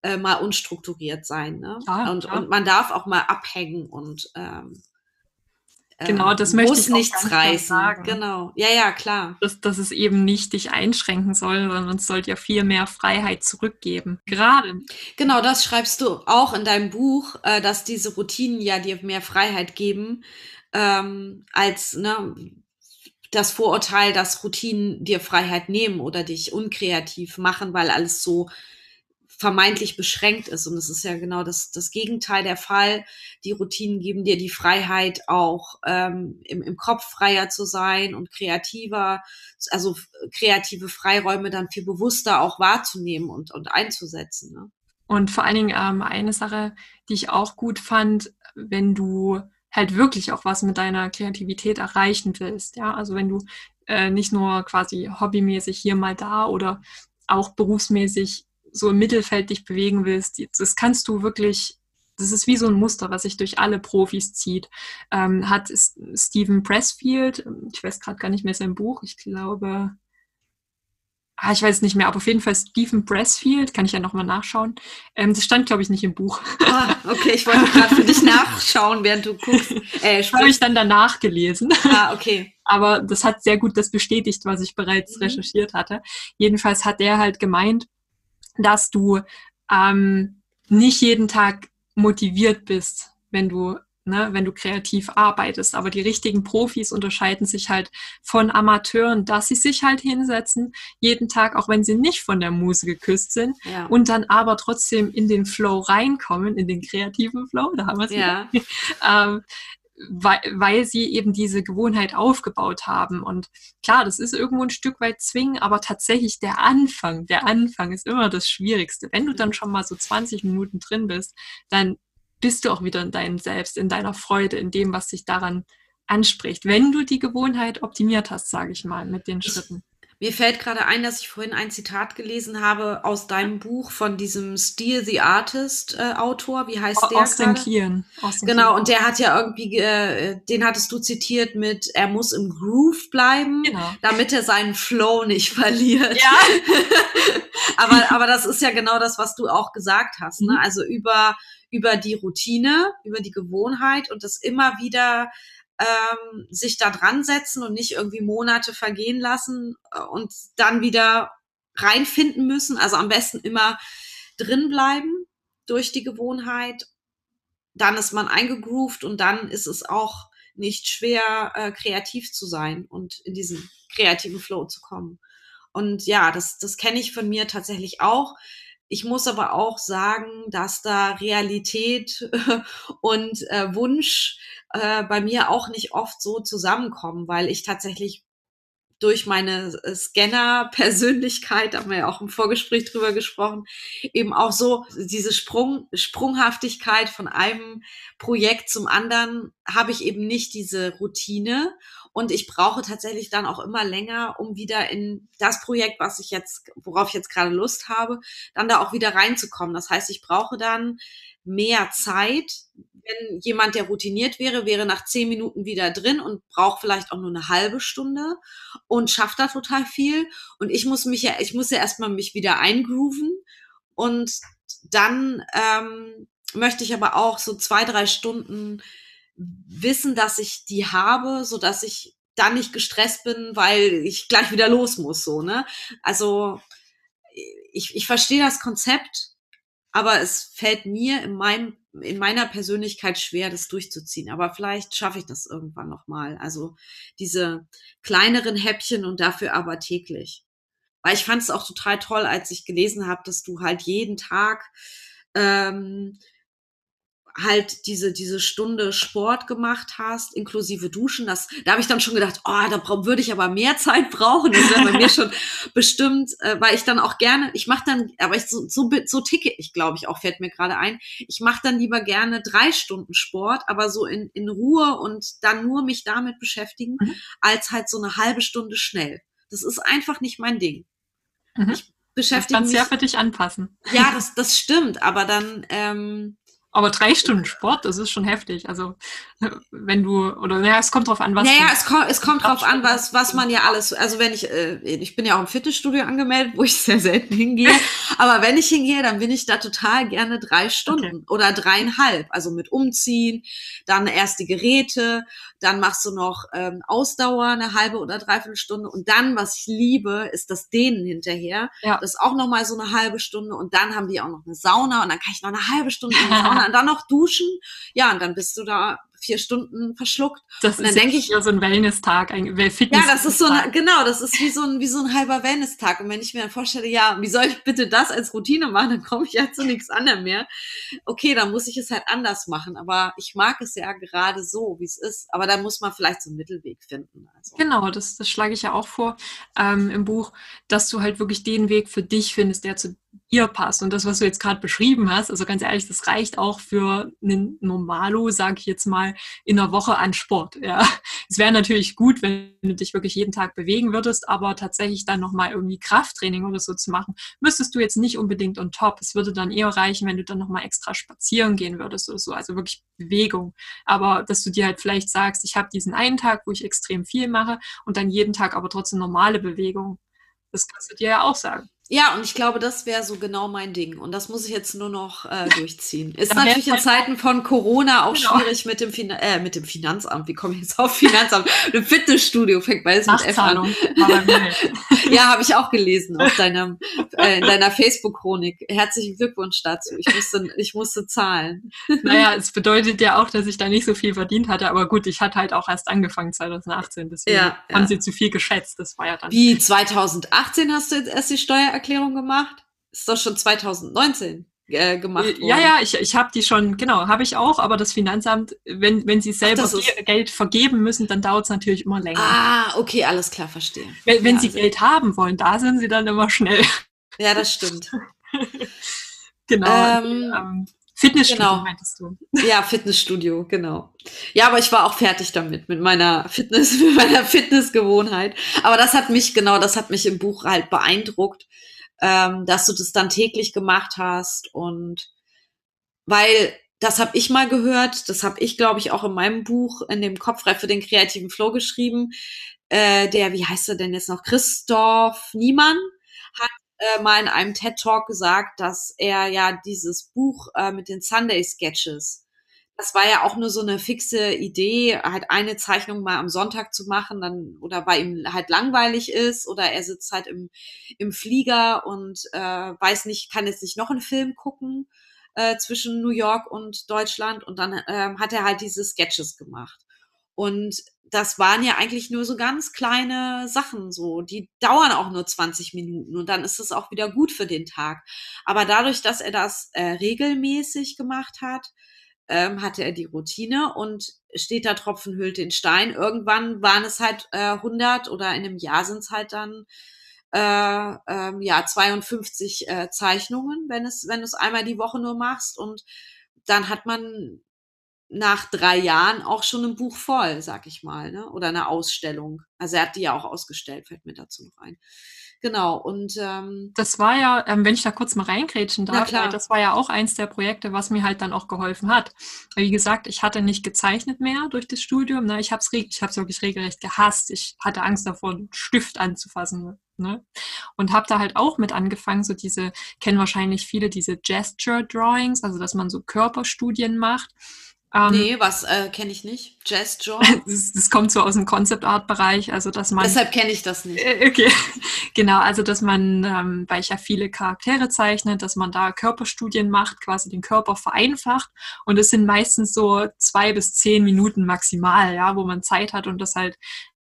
[SPEAKER 1] äh, mal unstrukturiert sein. Ne? Ja, und, ja. und man darf auch mal abhängen und ähm,
[SPEAKER 4] Genau, das
[SPEAKER 1] ähm,
[SPEAKER 4] möchte
[SPEAKER 1] muss
[SPEAKER 4] ich
[SPEAKER 1] nichts reißen. Sagen. Genau, ja, ja, klar.
[SPEAKER 4] Dass, dass es eben nicht dich einschränken soll, sondern es sollte ja viel mehr Freiheit zurückgeben. Gerade.
[SPEAKER 1] Genau, das schreibst du auch in deinem Buch, äh, dass diese Routinen ja dir mehr Freiheit geben, ähm, als ne, das Vorurteil, dass Routinen dir Freiheit nehmen oder dich unkreativ machen, weil alles so vermeintlich beschränkt ist. Und es ist ja genau das, das Gegenteil der Fall. Die Routinen geben dir die Freiheit, auch ähm, im, im Kopf freier zu sein und kreativer, also kreative Freiräume dann viel bewusster auch wahrzunehmen und, und einzusetzen. Ne?
[SPEAKER 4] Und vor allen Dingen ähm, eine Sache, die ich auch gut fand, wenn du halt wirklich auch was mit deiner Kreativität erreichen willst. Ja, also wenn du äh, nicht nur quasi hobbymäßig hier mal da oder auch berufsmäßig so im Mittelfeld dich bewegen willst, das kannst du wirklich, das ist wie so ein Muster, was sich durch alle Profis zieht. Ähm, hat Stephen Pressfield, ich weiß gerade gar nicht mehr sein Buch, ich glaube, ah, ich weiß nicht mehr, aber auf jeden Fall Stephen Pressfield, kann ich ja nochmal nachschauen. Ähm, das stand, glaube ich, nicht im Buch.
[SPEAKER 1] Ah, okay, ich wollte gerade für dich nachschauen, während du guckst.
[SPEAKER 4] Äh, habe ich dann danach gelesen.
[SPEAKER 1] Ah, okay.
[SPEAKER 4] aber das hat sehr gut das bestätigt, was ich bereits mhm. recherchiert hatte. Jedenfalls hat der halt gemeint, dass du ähm, nicht jeden Tag motiviert bist, wenn du ne, wenn du kreativ arbeitest. Aber die richtigen Profis unterscheiden sich halt von Amateuren, dass sie sich halt hinsetzen, jeden Tag, auch wenn sie nicht von der Muse geküsst sind, ja. und dann aber trotzdem in den Flow reinkommen, in den kreativen Flow, da haben wir es ja. ähm, weil, weil sie eben diese Gewohnheit aufgebaut haben. Und klar, das ist irgendwo ein Stück weit zwingen, aber tatsächlich der Anfang, der Anfang ist immer das Schwierigste. Wenn du dann schon mal so 20 Minuten drin bist, dann bist du auch wieder in deinem Selbst, in deiner Freude, in dem, was dich daran anspricht. Wenn du die Gewohnheit optimiert hast, sage ich mal, mit den Schritten.
[SPEAKER 1] Mir fällt gerade ein, dass ich vorhin ein Zitat gelesen habe aus deinem Buch von diesem Steal the Artist äh, Autor. Wie heißt der?
[SPEAKER 4] Aus den Kieren.
[SPEAKER 1] Genau, und der hat ja irgendwie, äh, den hattest du zitiert mit, er muss im Groove bleiben, genau. damit er seinen Flow nicht verliert.
[SPEAKER 4] Ja.
[SPEAKER 1] aber, aber das ist ja genau das, was du auch gesagt hast. Ne? Mhm. Also über, über die Routine, über die Gewohnheit und das immer wieder ähm, sich da dran setzen und nicht irgendwie Monate vergehen lassen äh, und dann wieder reinfinden müssen. Also am besten immer drin bleiben durch die Gewohnheit. Dann ist man eingegroovt und dann ist es auch nicht schwer, äh, kreativ zu sein und in diesen kreativen Flow zu kommen. Und ja, das, das kenne ich von mir tatsächlich auch. Ich muss aber auch sagen, dass da Realität und äh, Wunsch äh, bei mir auch nicht oft so zusammenkommen, weil ich tatsächlich durch meine äh, Scanner-Persönlichkeit, haben wir ja auch im Vorgespräch drüber gesprochen, eben auch so diese Sprung, Sprunghaftigkeit von einem Projekt zum anderen habe ich eben nicht diese Routine Und ich brauche tatsächlich dann auch immer länger, um wieder in das Projekt, was ich jetzt, worauf ich jetzt gerade Lust habe, dann da auch wieder reinzukommen. Das heißt, ich brauche dann mehr Zeit. Wenn jemand, der routiniert wäre, wäre nach zehn Minuten wieder drin und braucht vielleicht auch nur eine halbe Stunde und schafft da total viel. Und ich muss mich ja, ich muss ja erstmal mich wieder eingrooven und dann ähm, möchte ich aber auch so zwei, drei Stunden wissen, dass ich die habe, so dass ich dann nicht gestresst bin, weil ich gleich wieder los muss, so, ne? Also, ich, ich verstehe das Konzept, aber es fällt mir in meinem in meiner Persönlichkeit schwer, das durchzuziehen. Aber vielleicht schaffe ich das irgendwann nochmal. Also diese kleineren Häppchen und dafür aber täglich. Weil ich fand es auch total toll, als ich gelesen habe, dass du halt jeden Tag ähm, halt diese, diese Stunde Sport gemacht hast, inklusive Duschen, das, da habe ich dann schon gedacht, oh, da würde ich aber mehr Zeit brauchen. Das wäre bei mir schon bestimmt, äh, weil ich dann auch gerne, ich mache dann, aber ich so, so, so ticke ich, glaube ich, auch, fällt mir gerade ein. Ich mache dann lieber gerne drei Stunden Sport, aber so in, in Ruhe und dann nur mich damit beschäftigen, mhm. als halt so eine halbe Stunde schnell. Das ist einfach nicht mein Ding.
[SPEAKER 4] Mhm. Ich beschäftige das kannst mich. ja für dich anpassen.
[SPEAKER 1] Ja, das, das stimmt, aber dann, ähm,
[SPEAKER 4] aber drei Stunden Sport, das ist schon heftig. Also wenn du, oder naja, es kommt drauf an, was.
[SPEAKER 1] Naja, es, kommt, es kommt drauf an, was, was man ja alles, also wenn ich, äh, ich bin ja auch im Fitnessstudio angemeldet, wo ich sehr selten hingehe. aber wenn ich hingehe, dann bin ich da total gerne drei Stunden okay. oder dreieinhalb. Also mit Umziehen, dann erst die Geräte, dann machst du noch ähm, Ausdauer eine halbe oder dreiviertel Stunde und dann, was ich liebe, ist das Dehnen hinterher. Ja. Das ist auch noch mal so eine halbe Stunde und dann haben die auch noch eine Sauna und dann kann ich noch eine halbe Stunde in die Sauna und dann noch duschen. Ja, und dann bist du da vier Stunden verschluckt.
[SPEAKER 4] Das
[SPEAKER 1] und
[SPEAKER 4] dann denke ich ja so ein Wellness-Tag, ein
[SPEAKER 1] Fitness. Ja, das ist so ein, genau, das ist wie so ein, wie so ein halber Wellness-Tag. Und wenn ich mir dann vorstelle, ja, wie soll ich bitte das als Routine machen, dann komme ich ja zu nichts anderem mehr. Okay, dann muss ich es halt anders machen. Aber ich mag es ja gerade so, wie es ist. Aber da muss man vielleicht so einen Mittelweg finden.
[SPEAKER 4] Also. Genau, das, das schlage ich ja auch vor ähm, im Buch, dass du halt wirklich den Weg für dich findest, der zu ihr passt. Und das, was du jetzt gerade beschrieben hast, also ganz ehrlich, das reicht auch für einen Normalo, sage ich jetzt mal, in der Woche an Sport. Ja. Es wäre natürlich gut, wenn du dich wirklich jeden Tag bewegen würdest, aber tatsächlich dann nochmal irgendwie Krafttraining oder so zu machen, müsstest du jetzt nicht unbedingt on top. Es würde dann eher reichen, wenn du dann nochmal extra spazieren gehen würdest oder so, also wirklich Bewegung. Aber dass du dir halt vielleicht sagst, ich habe diesen einen Tag, wo ich extrem viel mache und dann jeden Tag aber trotzdem normale Bewegung. Das kannst du dir ja auch sagen.
[SPEAKER 1] Ja, und ich glaube, das wäre so genau mein Ding. Und das muss ich jetzt nur noch äh, durchziehen. Ist ja, natürlich in Zeiten von Corona auch genau. schwierig mit dem, fin äh, mit dem Finanzamt. Wie komme ich jetzt auf Finanzamt? Ein Fitnessstudio fängt beides mit F an. ja, habe ich auch gelesen auf deinem, äh, in deiner Facebook-Chronik. Herzlichen Glückwunsch dazu. Ich musste, ich musste zahlen.
[SPEAKER 4] Naja, es bedeutet ja auch, dass ich da nicht so viel verdient hatte. Aber gut, ich hatte halt auch erst angefangen 2018. Deswegen ja, haben ja. sie zu viel geschätzt. Das war ja dann.
[SPEAKER 1] Wie 2018 hast du jetzt erst die Steuer Steuererklärung gemacht? Ist doch schon 2019 äh, gemacht worden.
[SPEAKER 4] Ja, ja, ich, ich habe die schon, genau, habe ich auch, aber das Finanzamt, wenn, wenn sie selber Ach, Geld vergeben müssen, dann dauert es natürlich immer länger.
[SPEAKER 1] Ah, okay, alles klar, verstehe.
[SPEAKER 4] Wenn, wenn ja, sie also Geld haben wollen, da sind sie dann immer schnell.
[SPEAKER 1] Ja, das stimmt.
[SPEAKER 4] genau. Ähm, ähm, Fitnessstudio genau. meintest du.
[SPEAKER 1] Ja, Fitnessstudio, genau. Ja, aber ich war auch fertig damit, mit meiner Fitness, mit meiner Fitnessgewohnheit. Aber das hat mich, genau, das hat mich im Buch halt beeindruckt, ähm, dass du das dann täglich gemacht hast und weil das habe ich mal gehört, das habe ich, glaube ich, auch in meinem Buch, in dem Kopfreif für den kreativen Flow geschrieben. Äh, der, wie heißt er denn jetzt noch? Christoph Niemann äh, mal in einem TED Talk gesagt, dass er ja dieses Buch äh, mit den Sunday Sketches, das war ja auch nur so eine fixe Idee, halt eine Zeichnung mal am Sonntag zu machen, dann oder weil ihm halt langweilig ist oder er sitzt halt im, im Flieger und äh, weiß nicht, kann jetzt nicht noch einen Film gucken äh, zwischen New York und Deutschland und dann äh, hat er halt diese Sketches gemacht. Und das waren ja eigentlich nur so ganz kleine Sachen so. Die dauern auch nur 20 Minuten und dann ist es auch wieder gut für den Tag. Aber dadurch, dass er das äh, regelmäßig gemacht hat, ähm, hatte er die Routine und steht da Tropfen hüllt den Stein. Irgendwann waren es halt äh, 100 oder in einem Jahr sind es halt dann äh, ähm, ja 52 äh, Zeichnungen, wenn es wenn du es einmal die Woche nur machst und dann hat man nach drei Jahren auch schon ein Buch voll, sag ich mal, ne? oder eine Ausstellung. Also er hat die ja auch ausgestellt, fällt mir dazu noch ein. Genau, und ähm,
[SPEAKER 4] das war ja, ähm, wenn ich da kurz mal reingrätschen darf, äh, das war ja auch eins der Projekte, was mir halt dann auch geholfen hat. Wie gesagt, ich hatte nicht gezeichnet mehr durch das Studium. Ne? Ich habe es ich hab's wirklich regelrecht gehasst. Ich hatte Angst davor, einen Stift anzufassen. Ne? Und habe da halt auch mit angefangen, so diese, kennen wahrscheinlich viele diese Gesture Drawings, also dass man so Körperstudien macht.
[SPEAKER 1] Ähm, nee, was äh, kenne ich nicht? Jazz Jaw?
[SPEAKER 4] das, das, kommt so aus dem Concept Art Bereich, also dass man.
[SPEAKER 1] Deshalb kenne ich das nicht.
[SPEAKER 4] Äh, okay, genau, also dass man, ähm, weil ich ja viele Charaktere zeichne, dass man da Körperstudien macht, quasi den Körper vereinfacht und es sind meistens so zwei bis zehn Minuten maximal, ja, wo man Zeit hat und das halt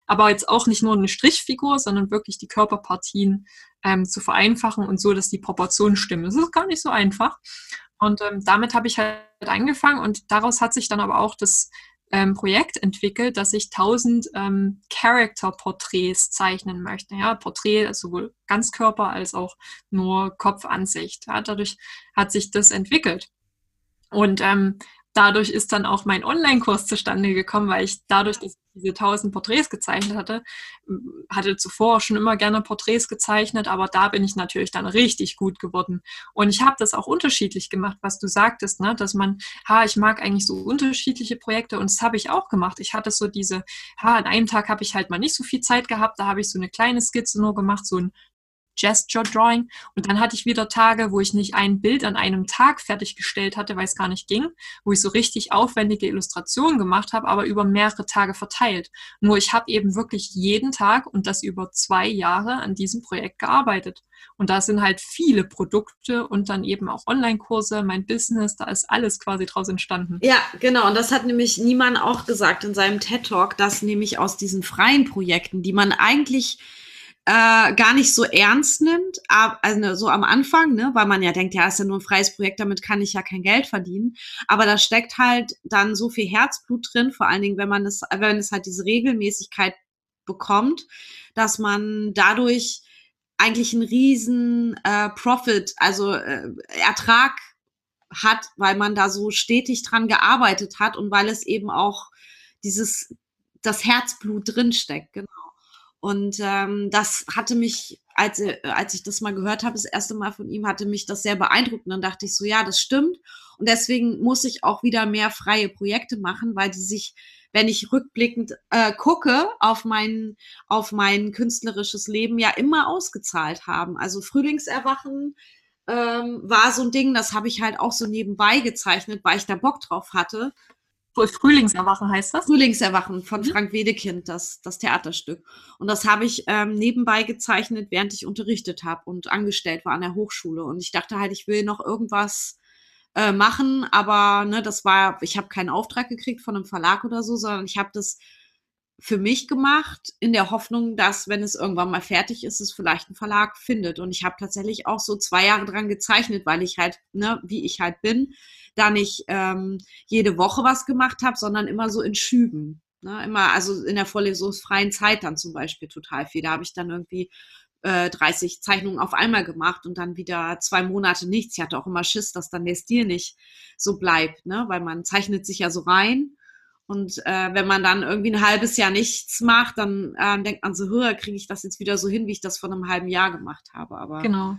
[SPEAKER 4] aber jetzt auch nicht nur eine Strichfigur, sondern wirklich die Körperpartien ähm, zu vereinfachen und so, dass die Proportionen stimmen. Das ist gar nicht so einfach. Und ähm, damit habe ich halt angefangen und daraus hat sich dann aber auch das ähm, Projekt entwickelt, dass ich 1000 ähm, Character-Porträts zeichnen möchte. Ja, Porträt also sowohl Ganzkörper als auch nur Kopfansicht. Ja, dadurch hat sich das entwickelt. Und ähm, dadurch ist dann auch mein Online-Kurs zustande gekommen, weil ich dadurch, ich diese tausend Porträts gezeichnet hatte, hatte zuvor schon immer gerne Porträts gezeichnet, aber da bin ich natürlich dann richtig gut geworden. Und ich habe das auch unterschiedlich gemacht, was du sagtest, ne? dass man, ha, ich mag eigentlich so unterschiedliche Projekte und das habe ich auch gemacht. Ich hatte so diese, ha, an einem Tag habe ich halt mal nicht so viel Zeit gehabt, da habe ich so eine kleine Skizze nur gemacht, so ein Gesture Drawing. Und dann hatte ich wieder Tage, wo ich nicht ein Bild an einem Tag fertiggestellt hatte, weil es gar nicht ging, wo ich so richtig aufwendige Illustrationen gemacht habe, aber über mehrere Tage verteilt. Nur ich habe eben wirklich jeden Tag und das über zwei Jahre an diesem Projekt gearbeitet. Und da sind halt viele Produkte und dann eben auch Online-Kurse, mein Business, da ist alles quasi draus entstanden.
[SPEAKER 1] Ja, genau. Und das hat nämlich niemand auch gesagt in seinem TED-Talk, dass nämlich aus diesen freien Projekten, die man eigentlich äh, gar nicht so ernst nimmt, also so am Anfang, ne, weil man ja denkt, ja, ist ja nur ein freies Projekt, damit kann ich ja kein Geld verdienen. Aber da steckt halt dann so viel Herzblut drin, vor allen Dingen, wenn man es, wenn es halt diese Regelmäßigkeit bekommt, dass man dadurch eigentlich einen riesen äh, Profit, also äh, Ertrag hat, weil man da so stetig dran gearbeitet hat und weil es eben auch dieses das Herzblut drinsteckt, genau. Und ähm, das hatte mich, als, äh, als ich das mal gehört habe, das erste Mal von ihm, hatte mich das sehr beeindruckt. Und dann dachte ich so, ja, das stimmt. Und deswegen muss ich auch wieder mehr freie Projekte machen, weil die sich, wenn ich rückblickend äh, gucke auf mein, auf mein künstlerisches Leben, ja immer ausgezahlt haben. Also Frühlingserwachen ähm, war so ein Ding, das habe ich halt auch so nebenbei gezeichnet, weil ich da Bock drauf hatte.
[SPEAKER 4] Frühlingserwachen heißt das?
[SPEAKER 1] Frühlingserwachen von mhm. Frank Wedekind, das, das Theaterstück. Und das habe ich ähm, nebenbei gezeichnet, während ich unterrichtet habe und angestellt war an der Hochschule. Und ich dachte halt, ich will noch irgendwas äh, machen, aber ne, das war, ich habe keinen Auftrag gekriegt von einem Verlag oder so, sondern ich habe das für mich gemacht, in der Hoffnung, dass, wenn es irgendwann mal fertig ist, es vielleicht ein Verlag findet. Und ich habe tatsächlich auch so zwei Jahre dran gezeichnet, weil ich halt, ne, wie ich halt bin, da nicht ähm, jede Woche was gemacht habe, sondern immer so in Schüben. Ne? Immer, also in der vorlesungsfreien Zeit dann zum Beispiel total viel. Da habe ich dann irgendwie äh, 30 Zeichnungen auf einmal gemacht und dann wieder zwei Monate nichts. Ich hatte auch immer Schiss, dass dann der Stil nicht so bleibt, ne? weil man zeichnet sich ja so rein. Und äh, wenn man dann irgendwie ein halbes Jahr nichts macht, dann äh, denkt man so, höher kriege ich das jetzt wieder so hin, wie ich das vor einem halben Jahr gemacht habe. Aber
[SPEAKER 4] genau.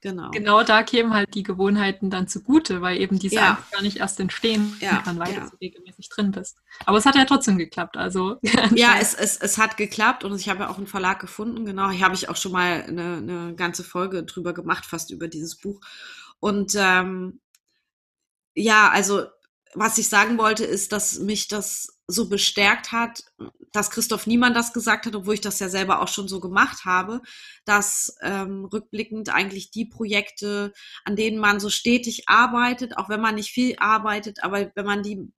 [SPEAKER 4] Genau. Genau da kämen halt die Gewohnheiten dann zugute, weil eben diese ja. gar nicht erst entstehen ja. kann, weil ja. du regelmäßig drin bist. Aber es hat ja trotzdem geklappt. Also
[SPEAKER 1] ja, es, es, es hat geklappt und ich habe ja auch einen Verlag gefunden, genau. Hier habe ich auch schon mal eine, eine ganze Folge drüber gemacht, fast über dieses Buch. Und ähm, ja, also was ich sagen wollte, ist, dass mich das so bestärkt hat, dass Christoph Niemann das gesagt hat, obwohl ich das ja selber auch schon so gemacht habe, dass ähm, rückblickend eigentlich die Projekte, an denen man so stetig arbeitet, auch wenn man nicht viel arbeitet, aber wenn man die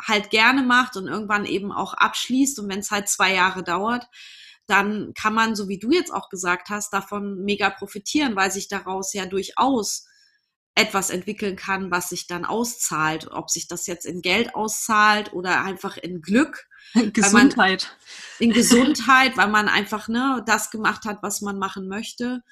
[SPEAKER 1] halt gerne macht und irgendwann eben auch abschließt und wenn es halt zwei Jahre dauert, dann kann man, so wie du jetzt auch gesagt hast, davon mega profitieren, weil sich daraus ja durchaus etwas entwickeln kann, was sich dann auszahlt. Ob sich das jetzt in Geld auszahlt oder einfach in Glück.
[SPEAKER 4] Gesundheit.
[SPEAKER 1] Man, in Gesundheit, weil man einfach ne, das gemacht hat, was man machen möchte.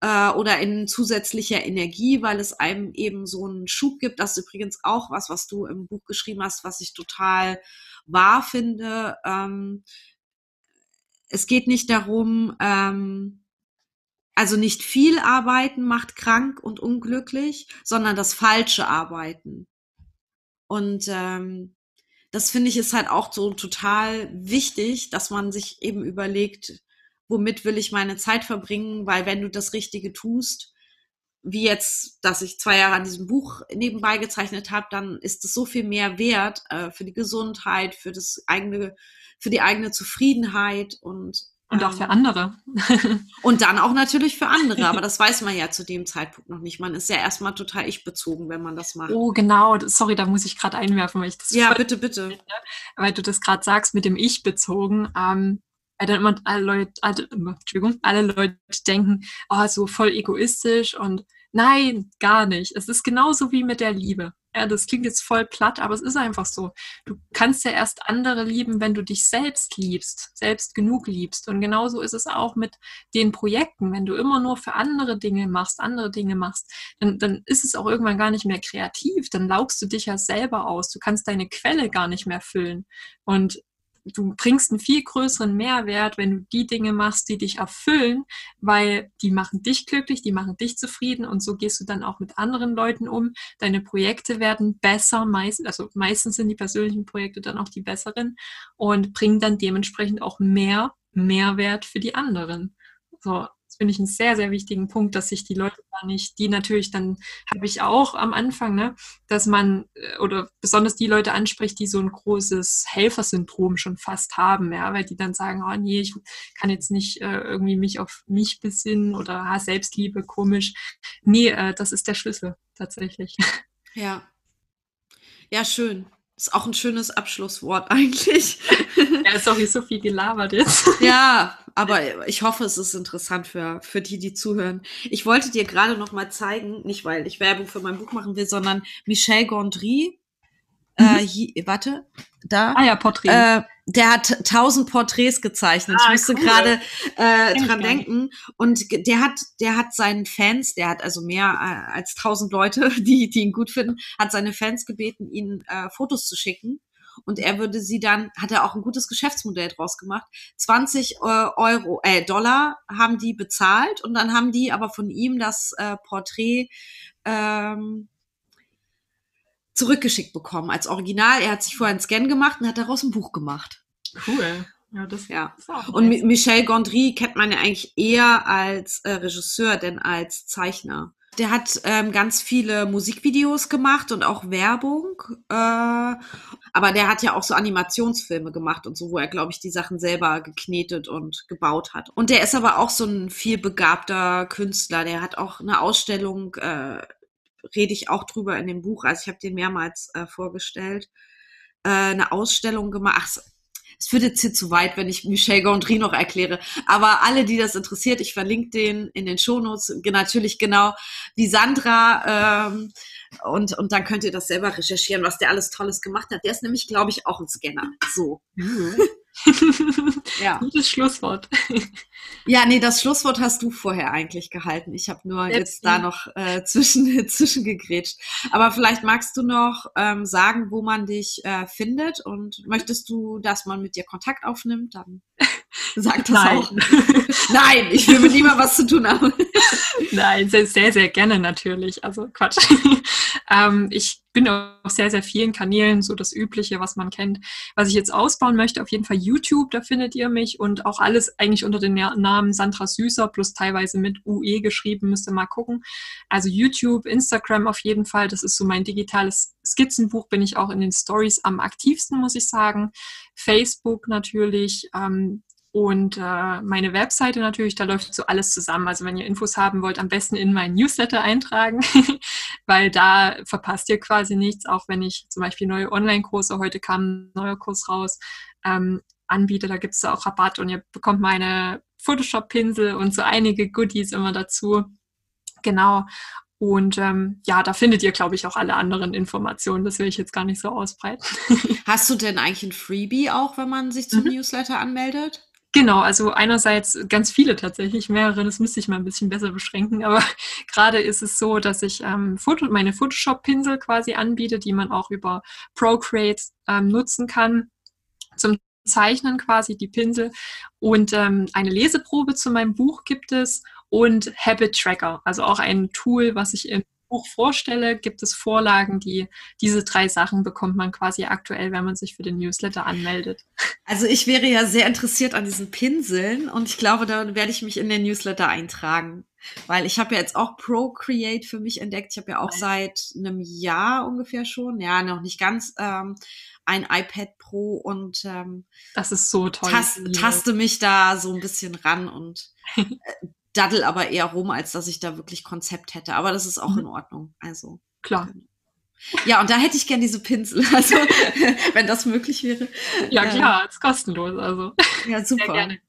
[SPEAKER 1] äh, oder in zusätzlicher Energie, weil es einem eben so einen Schub gibt. Das ist übrigens auch was, was du im Buch geschrieben hast, was ich total wahr finde. Ähm, es geht nicht darum, ähm, also nicht viel arbeiten macht krank und unglücklich, sondern das falsche Arbeiten. Und ähm, das finde ich ist halt auch so total wichtig, dass man sich eben überlegt, womit will ich meine Zeit verbringen, weil wenn du das Richtige tust, wie jetzt, dass ich zwei Jahre an diesem Buch nebenbei gezeichnet habe, dann ist es so viel mehr wert äh, für die Gesundheit, für das eigene, für die eigene Zufriedenheit und
[SPEAKER 4] und auch für ähm, andere.
[SPEAKER 1] und dann auch natürlich für andere, aber das weiß man ja zu dem Zeitpunkt noch nicht. Man ist ja erstmal total ich-bezogen, wenn man das macht.
[SPEAKER 4] Oh, genau. Sorry, da muss ich gerade einwerfen, weil ich das.
[SPEAKER 1] Ja, bitte, bitte. Finde,
[SPEAKER 4] weil du das gerade sagst mit dem Ich-bezogen. Ähm, weil dann immer alle Leute, alle, Entschuldigung, alle Leute denken, oh, so voll egoistisch und nein, gar nicht. Es ist genauso wie mit der Liebe. Ja, das klingt jetzt voll platt, aber es ist einfach so. Du kannst ja erst andere lieben, wenn du dich selbst liebst, selbst genug liebst. Und genauso ist es auch mit den Projekten. Wenn du immer nur für andere Dinge machst, andere Dinge machst, dann, dann ist es auch irgendwann gar nicht mehr kreativ. Dann laugst du dich ja selber aus. Du kannst deine Quelle gar nicht mehr füllen. Und du bringst einen viel größeren Mehrwert, wenn du die Dinge machst, die dich erfüllen, weil die machen dich glücklich, die machen dich zufrieden und so gehst du dann auch mit anderen Leuten um. Deine Projekte werden besser, meist, also meistens sind die persönlichen Projekte dann auch die besseren und bringen dann dementsprechend auch mehr Mehrwert für die anderen. So, finde ich einen sehr, sehr wichtigen Punkt, dass sich die Leute da nicht, die natürlich dann, habe ich auch am Anfang, ne, dass man äh, oder besonders die Leute anspricht, die so ein großes Helfersyndrom schon fast haben, ja, weil die dann sagen, oh nee, ich kann jetzt nicht äh, irgendwie mich auf mich besinnen oder ah, Selbstliebe, komisch. Nee, äh, das ist der Schlüssel tatsächlich.
[SPEAKER 1] Ja. Ja, schön. Ist auch ein schönes Abschlusswort eigentlich.
[SPEAKER 4] Ja, sorry, so viel gelabert jetzt.
[SPEAKER 1] Ja, aber ich hoffe, es ist interessant für, für die, die zuhören. Ich wollte dir gerade noch mal zeigen, nicht weil ich Werbung für mein Buch machen will, sondern Michel Gondry. Äh, mhm. Hier, warte, da.
[SPEAKER 4] Ah ja, Porträt.
[SPEAKER 1] Äh, der hat tausend Porträts gezeichnet. Ah, ich musste cool. gerade äh, dran denken. Und der hat, der hat seinen Fans, der hat also mehr äh, als tausend Leute, die, die ihn gut finden, hat seine Fans gebeten, ihnen äh, Fotos zu schicken und er würde sie dann, hat er auch ein gutes Geschäftsmodell draus gemacht, 20 äh, Euro, äh, Dollar haben die bezahlt und dann haben die aber von ihm das äh, Porträt ähm, zurückgeschickt bekommen als Original. Er hat sich vorher einen Scan gemacht und hat daraus ein Buch gemacht.
[SPEAKER 4] Cool. Ja, das
[SPEAKER 1] ja. Und nice. Michel Gondry kennt man ja eigentlich eher als äh, Regisseur denn als Zeichner. Der hat ähm, ganz viele Musikvideos gemacht und auch Werbung. Äh, aber der hat ja auch so Animationsfilme gemacht und so, wo er, glaube ich, die Sachen selber geknetet und gebaut hat. Und der ist aber auch so ein viel begabter Künstler. Der hat auch eine Ausstellung, äh, rede ich auch drüber in dem Buch. Also ich habe den mehrmals äh, vorgestellt. Äh, eine Ausstellung gemacht es würde jetzt hier zu weit, wenn ich Michel Gondry noch erkläre. Aber alle, die das interessiert, ich verlinke den in den Shownotes, natürlich genau wie Sandra. Ähm, und, und dann könnt ihr das selber recherchieren, was der alles Tolles gemacht hat. Der ist nämlich, glaube ich, auch ein Scanner. So.
[SPEAKER 4] Mhm. ja. Gutes Schlusswort.
[SPEAKER 1] ja, nee, das Schlusswort hast du vorher eigentlich gehalten. Ich habe nur jetzt da noch äh, zwischen, zwischengegrätscht. Aber vielleicht magst du noch ähm, sagen, wo man dich äh, findet und möchtest du, dass man mit dir Kontakt aufnimmt? Dann sag das Nein. auch. Nein, ich will mit niemandem was zu tun haben.
[SPEAKER 4] Nein, sehr, sehr, sehr gerne natürlich. Also Quatsch. ähm, ich bin auf sehr, sehr vielen Kanälen, so das Übliche, was man kennt. Was ich jetzt ausbauen möchte, auf jeden Fall YouTube, da findet ihr mich und auch alles eigentlich unter dem Namen Sandra Süßer, plus teilweise mit UE geschrieben, müsst ihr mal gucken. Also YouTube, Instagram auf jeden Fall, das ist so mein digitales Skizzenbuch, bin ich auch in den Stories am aktivsten, muss ich sagen. Facebook natürlich, ähm, und äh, meine Webseite natürlich, da läuft so alles zusammen. Also wenn ihr Infos haben wollt, am besten in meinen Newsletter eintragen, weil da verpasst ihr quasi nichts, auch wenn ich zum Beispiel neue Online-Kurse, heute kam ein neuer Kurs raus, ähm, anbiete, da gibt es auch Rabatt und ihr bekommt meine Photoshop-Pinsel und so einige Goodies immer dazu. Genau. Und ähm, ja, da findet ihr, glaube ich, auch alle anderen Informationen. Das will ich jetzt gar nicht so ausbreiten.
[SPEAKER 1] Hast du denn eigentlich ein Freebie auch, wenn man sich zum mhm. Newsletter anmeldet?
[SPEAKER 4] Genau, also einerseits ganz viele tatsächlich, mehrere, das müsste ich mal ein bisschen besser beschränken, aber gerade ist es so, dass ich ähm, meine Photoshop-Pinsel quasi anbiete, die man auch über Procreate ähm, nutzen kann zum Zeichnen quasi die Pinsel. Und ähm, eine Leseprobe zu meinem Buch gibt es und Habit Tracker, also auch ein Tool, was ich im Buch vorstelle, gibt es Vorlagen, die diese drei Sachen bekommt man quasi aktuell, wenn man sich für den Newsletter anmeldet.
[SPEAKER 1] Also ich wäre ja sehr interessiert an diesen Pinseln und ich glaube, da werde ich mich in den Newsletter eintragen. Weil ich habe ja jetzt auch Procreate für mich entdeckt. Ich habe ja auch seit einem Jahr ungefähr schon, ja, noch nicht ganz, ähm, ein iPad Pro und ähm,
[SPEAKER 4] das ist so toll.
[SPEAKER 1] Tas taste mich da so ein bisschen ran und äh, daddel aber eher rum, als dass ich da wirklich Konzept hätte. Aber das ist auch mhm. in Ordnung. Also
[SPEAKER 4] klar.
[SPEAKER 1] Genau. Ja, und da hätte ich gern diese Pinsel, also wenn das möglich wäre.
[SPEAKER 4] Ja, ähm, klar, ist kostenlos. Also.
[SPEAKER 1] Ja, super. Sehr gerne.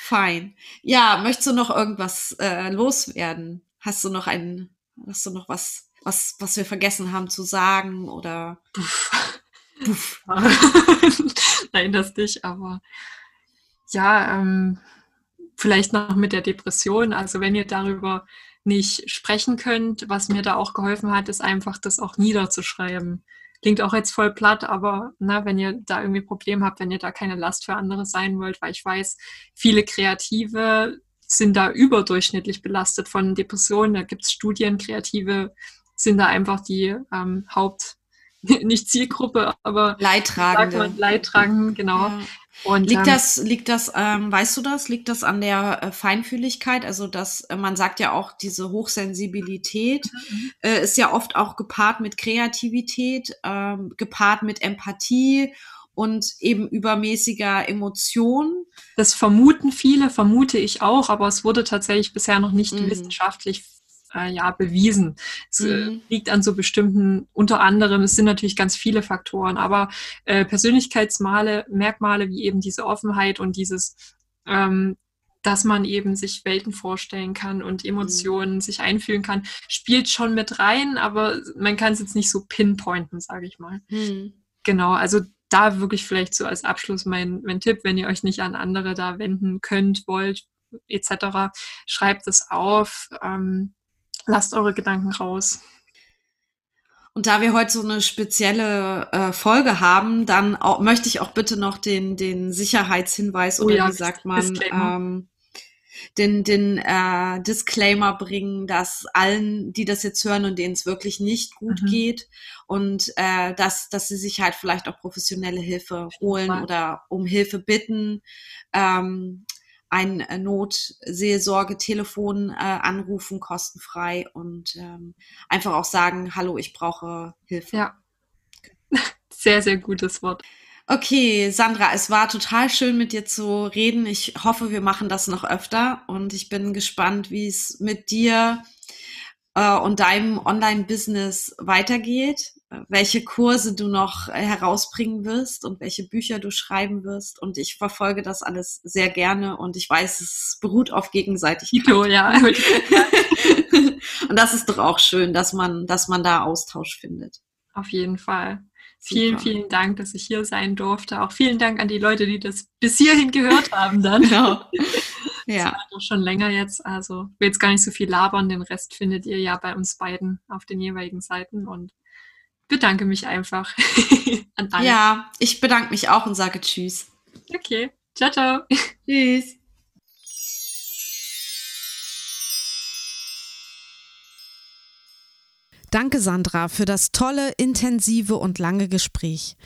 [SPEAKER 1] Fein. Ja, möchtest du noch irgendwas äh, loswerden? Hast du noch ein, hast du noch was, was, was wir vergessen haben zu sagen oder? Puff.
[SPEAKER 4] Puff. Nein, das nicht, aber ja, ähm, vielleicht noch mit der Depression. Also wenn ihr darüber nicht sprechen könnt, was mir da auch geholfen hat, ist einfach das auch niederzuschreiben. Klingt auch jetzt voll platt, aber na, wenn ihr da irgendwie Probleme habt, wenn ihr da keine Last für andere sein wollt, weil ich weiß, viele Kreative sind da überdurchschnittlich belastet von Depressionen. Da gibt es Studien, Kreative sind da einfach die ähm, Haupt, nicht Zielgruppe, aber
[SPEAKER 1] Leidtragende.
[SPEAKER 4] Leidtragend, genau. Ja.
[SPEAKER 1] Und, liegt ähm, das, liegt das, ähm, weißt du das, liegt das an der äh, Feinfühligkeit? Also, dass äh, man sagt ja auch, diese Hochsensibilität mhm. äh, ist ja oft auch gepaart mit Kreativität, ähm, gepaart mit Empathie und eben übermäßiger Emotion.
[SPEAKER 4] Das vermuten viele, vermute ich auch, aber es wurde tatsächlich bisher noch nicht mhm. wissenschaftlich äh, ja bewiesen. Es äh, mhm. liegt an so bestimmten, unter anderem, es sind natürlich ganz viele Faktoren, aber äh, Persönlichkeitsmale, Merkmale wie eben diese Offenheit und dieses ähm, dass man eben sich Welten vorstellen kann und Emotionen mhm. sich einfühlen kann, spielt schon mit rein, aber man kann es jetzt nicht so pinpointen, sage ich mal. Mhm. Genau, also da wirklich vielleicht so als Abschluss mein, mein Tipp, wenn ihr euch nicht an andere da wenden könnt, wollt, etc., schreibt es auf. Ähm, Lasst eure Gedanken raus.
[SPEAKER 1] Und da wir heute so eine spezielle äh, Folge haben, dann auch, möchte ich auch bitte noch den, den Sicherheitshinweis oh, oder ja, wie sagt man, ähm, den, den äh, Disclaimer bringen, dass allen, die das jetzt hören und denen es wirklich nicht gut mhm. geht und äh, dass, dass sie sich halt vielleicht auch professionelle Hilfe holen oder um Hilfe bitten. Ähm, ein äh, Notseelsorge-Telefon äh, anrufen, kostenfrei und ähm, einfach auch sagen, hallo, ich brauche Hilfe.
[SPEAKER 4] Ja, sehr, sehr gutes Wort.
[SPEAKER 1] Okay, Sandra, es war total schön mit dir zu reden. Ich hoffe, wir machen das noch öfter und ich bin gespannt, wie es mit dir äh, und deinem Online-Business weitergeht welche Kurse du noch äh, herausbringen wirst und welche Bücher du schreiben wirst. Und ich verfolge das alles sehr gerne und ich weiß, es beruht auf Gegenseitigkeit.
[SPEAKER 4] Tito, ja.
[SPEAKER 1] und das ist doch auch schön, dass man, dass man da Austausch findet.
[SPEAKER 4] Auf jeden Fall. Super. Vielen, vielen Dank, dass ich hier sein durfte. Auch vielen Dank an die Leute, die das bis hierhin gehört haben dann. Genau. Ja. Das war schon länger jetzt. Also ich will jetzt gar nicht so viel labern. Den Rest findet ihr ja bei uns beiden auf den jeweiligen Seiten. Und bedanke mich einfach
[SPEAKER 1] an alle. Ja, ich bedanke mich auch und sage Tschüss.
[SPEAKER 4] Okay, ciao, ciao.
[SPEAKER 1] Tschüss.
[SPEAKER 5] Danke, Sandra, für das tolle, intensive und lange Gespräch.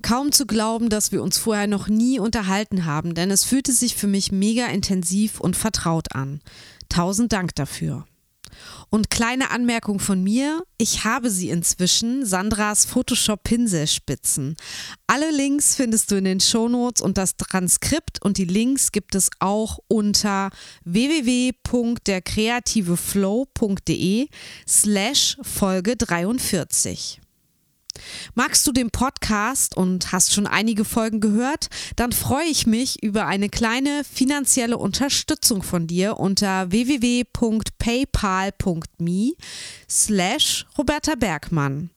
[SPEAKER 5] Kaum zu glauben, dass wir uns vorher noch nie unterhalten haben, denn es fühlte sich für mich mega intensiv und vertraut an. Tausend Dank dafür. Und kleine Anmerkung von mir, ich habe sie inzwischen, Sandras Photoshop Pinselspitzen. Alle Links findest du in den Shownotes und das Transkript und die Links gibt es auch unter www.derkreativeflow.de slash Folge 43. Magst du den Podcast und hast schon einige Folgen gehört? Dann freue ich mich über eine kleine finanzielle Unterstützung von dir unter www.paypal.me slash Roberta Bergmann.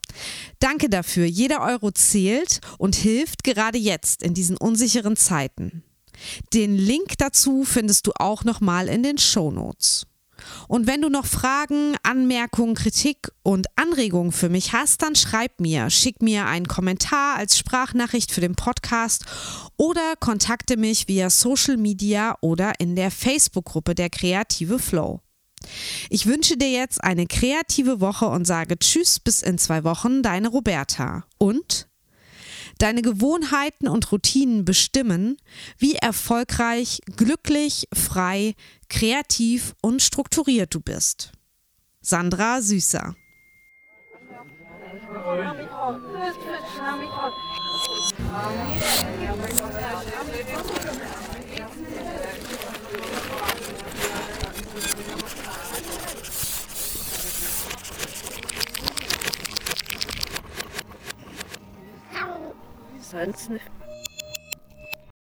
[SPEAKER 5] Danke dafür. Jeder Euro zählt und hilft gerade jetzt in diesen unsicheren Zeiten.
[SPEAKER 1] Den Link dazu findest du auch nochmal in den Show Notes. Und wenn du noch Fragen, Anmerkungen, Kritik und Anregungen für mich hast, dann schreib mir, schick mir einen Kommentar als Sprachnachricht für den Podcast oder kontakte mich via Social Media oder in der Facebook-Gruppe der Kreative Flow. Ich wünsche dir jetzt eine kreative Woche und sage Tschüss bis in zwei Wochen, deine Roberta. Und Deine Gewohnheiten und Routinen bestimmen, wie erfolgreich, glücklich, frei, kreativ und strukturiert du bist. Sandra Süßer.
[SPEAKER 2] Salz nicht.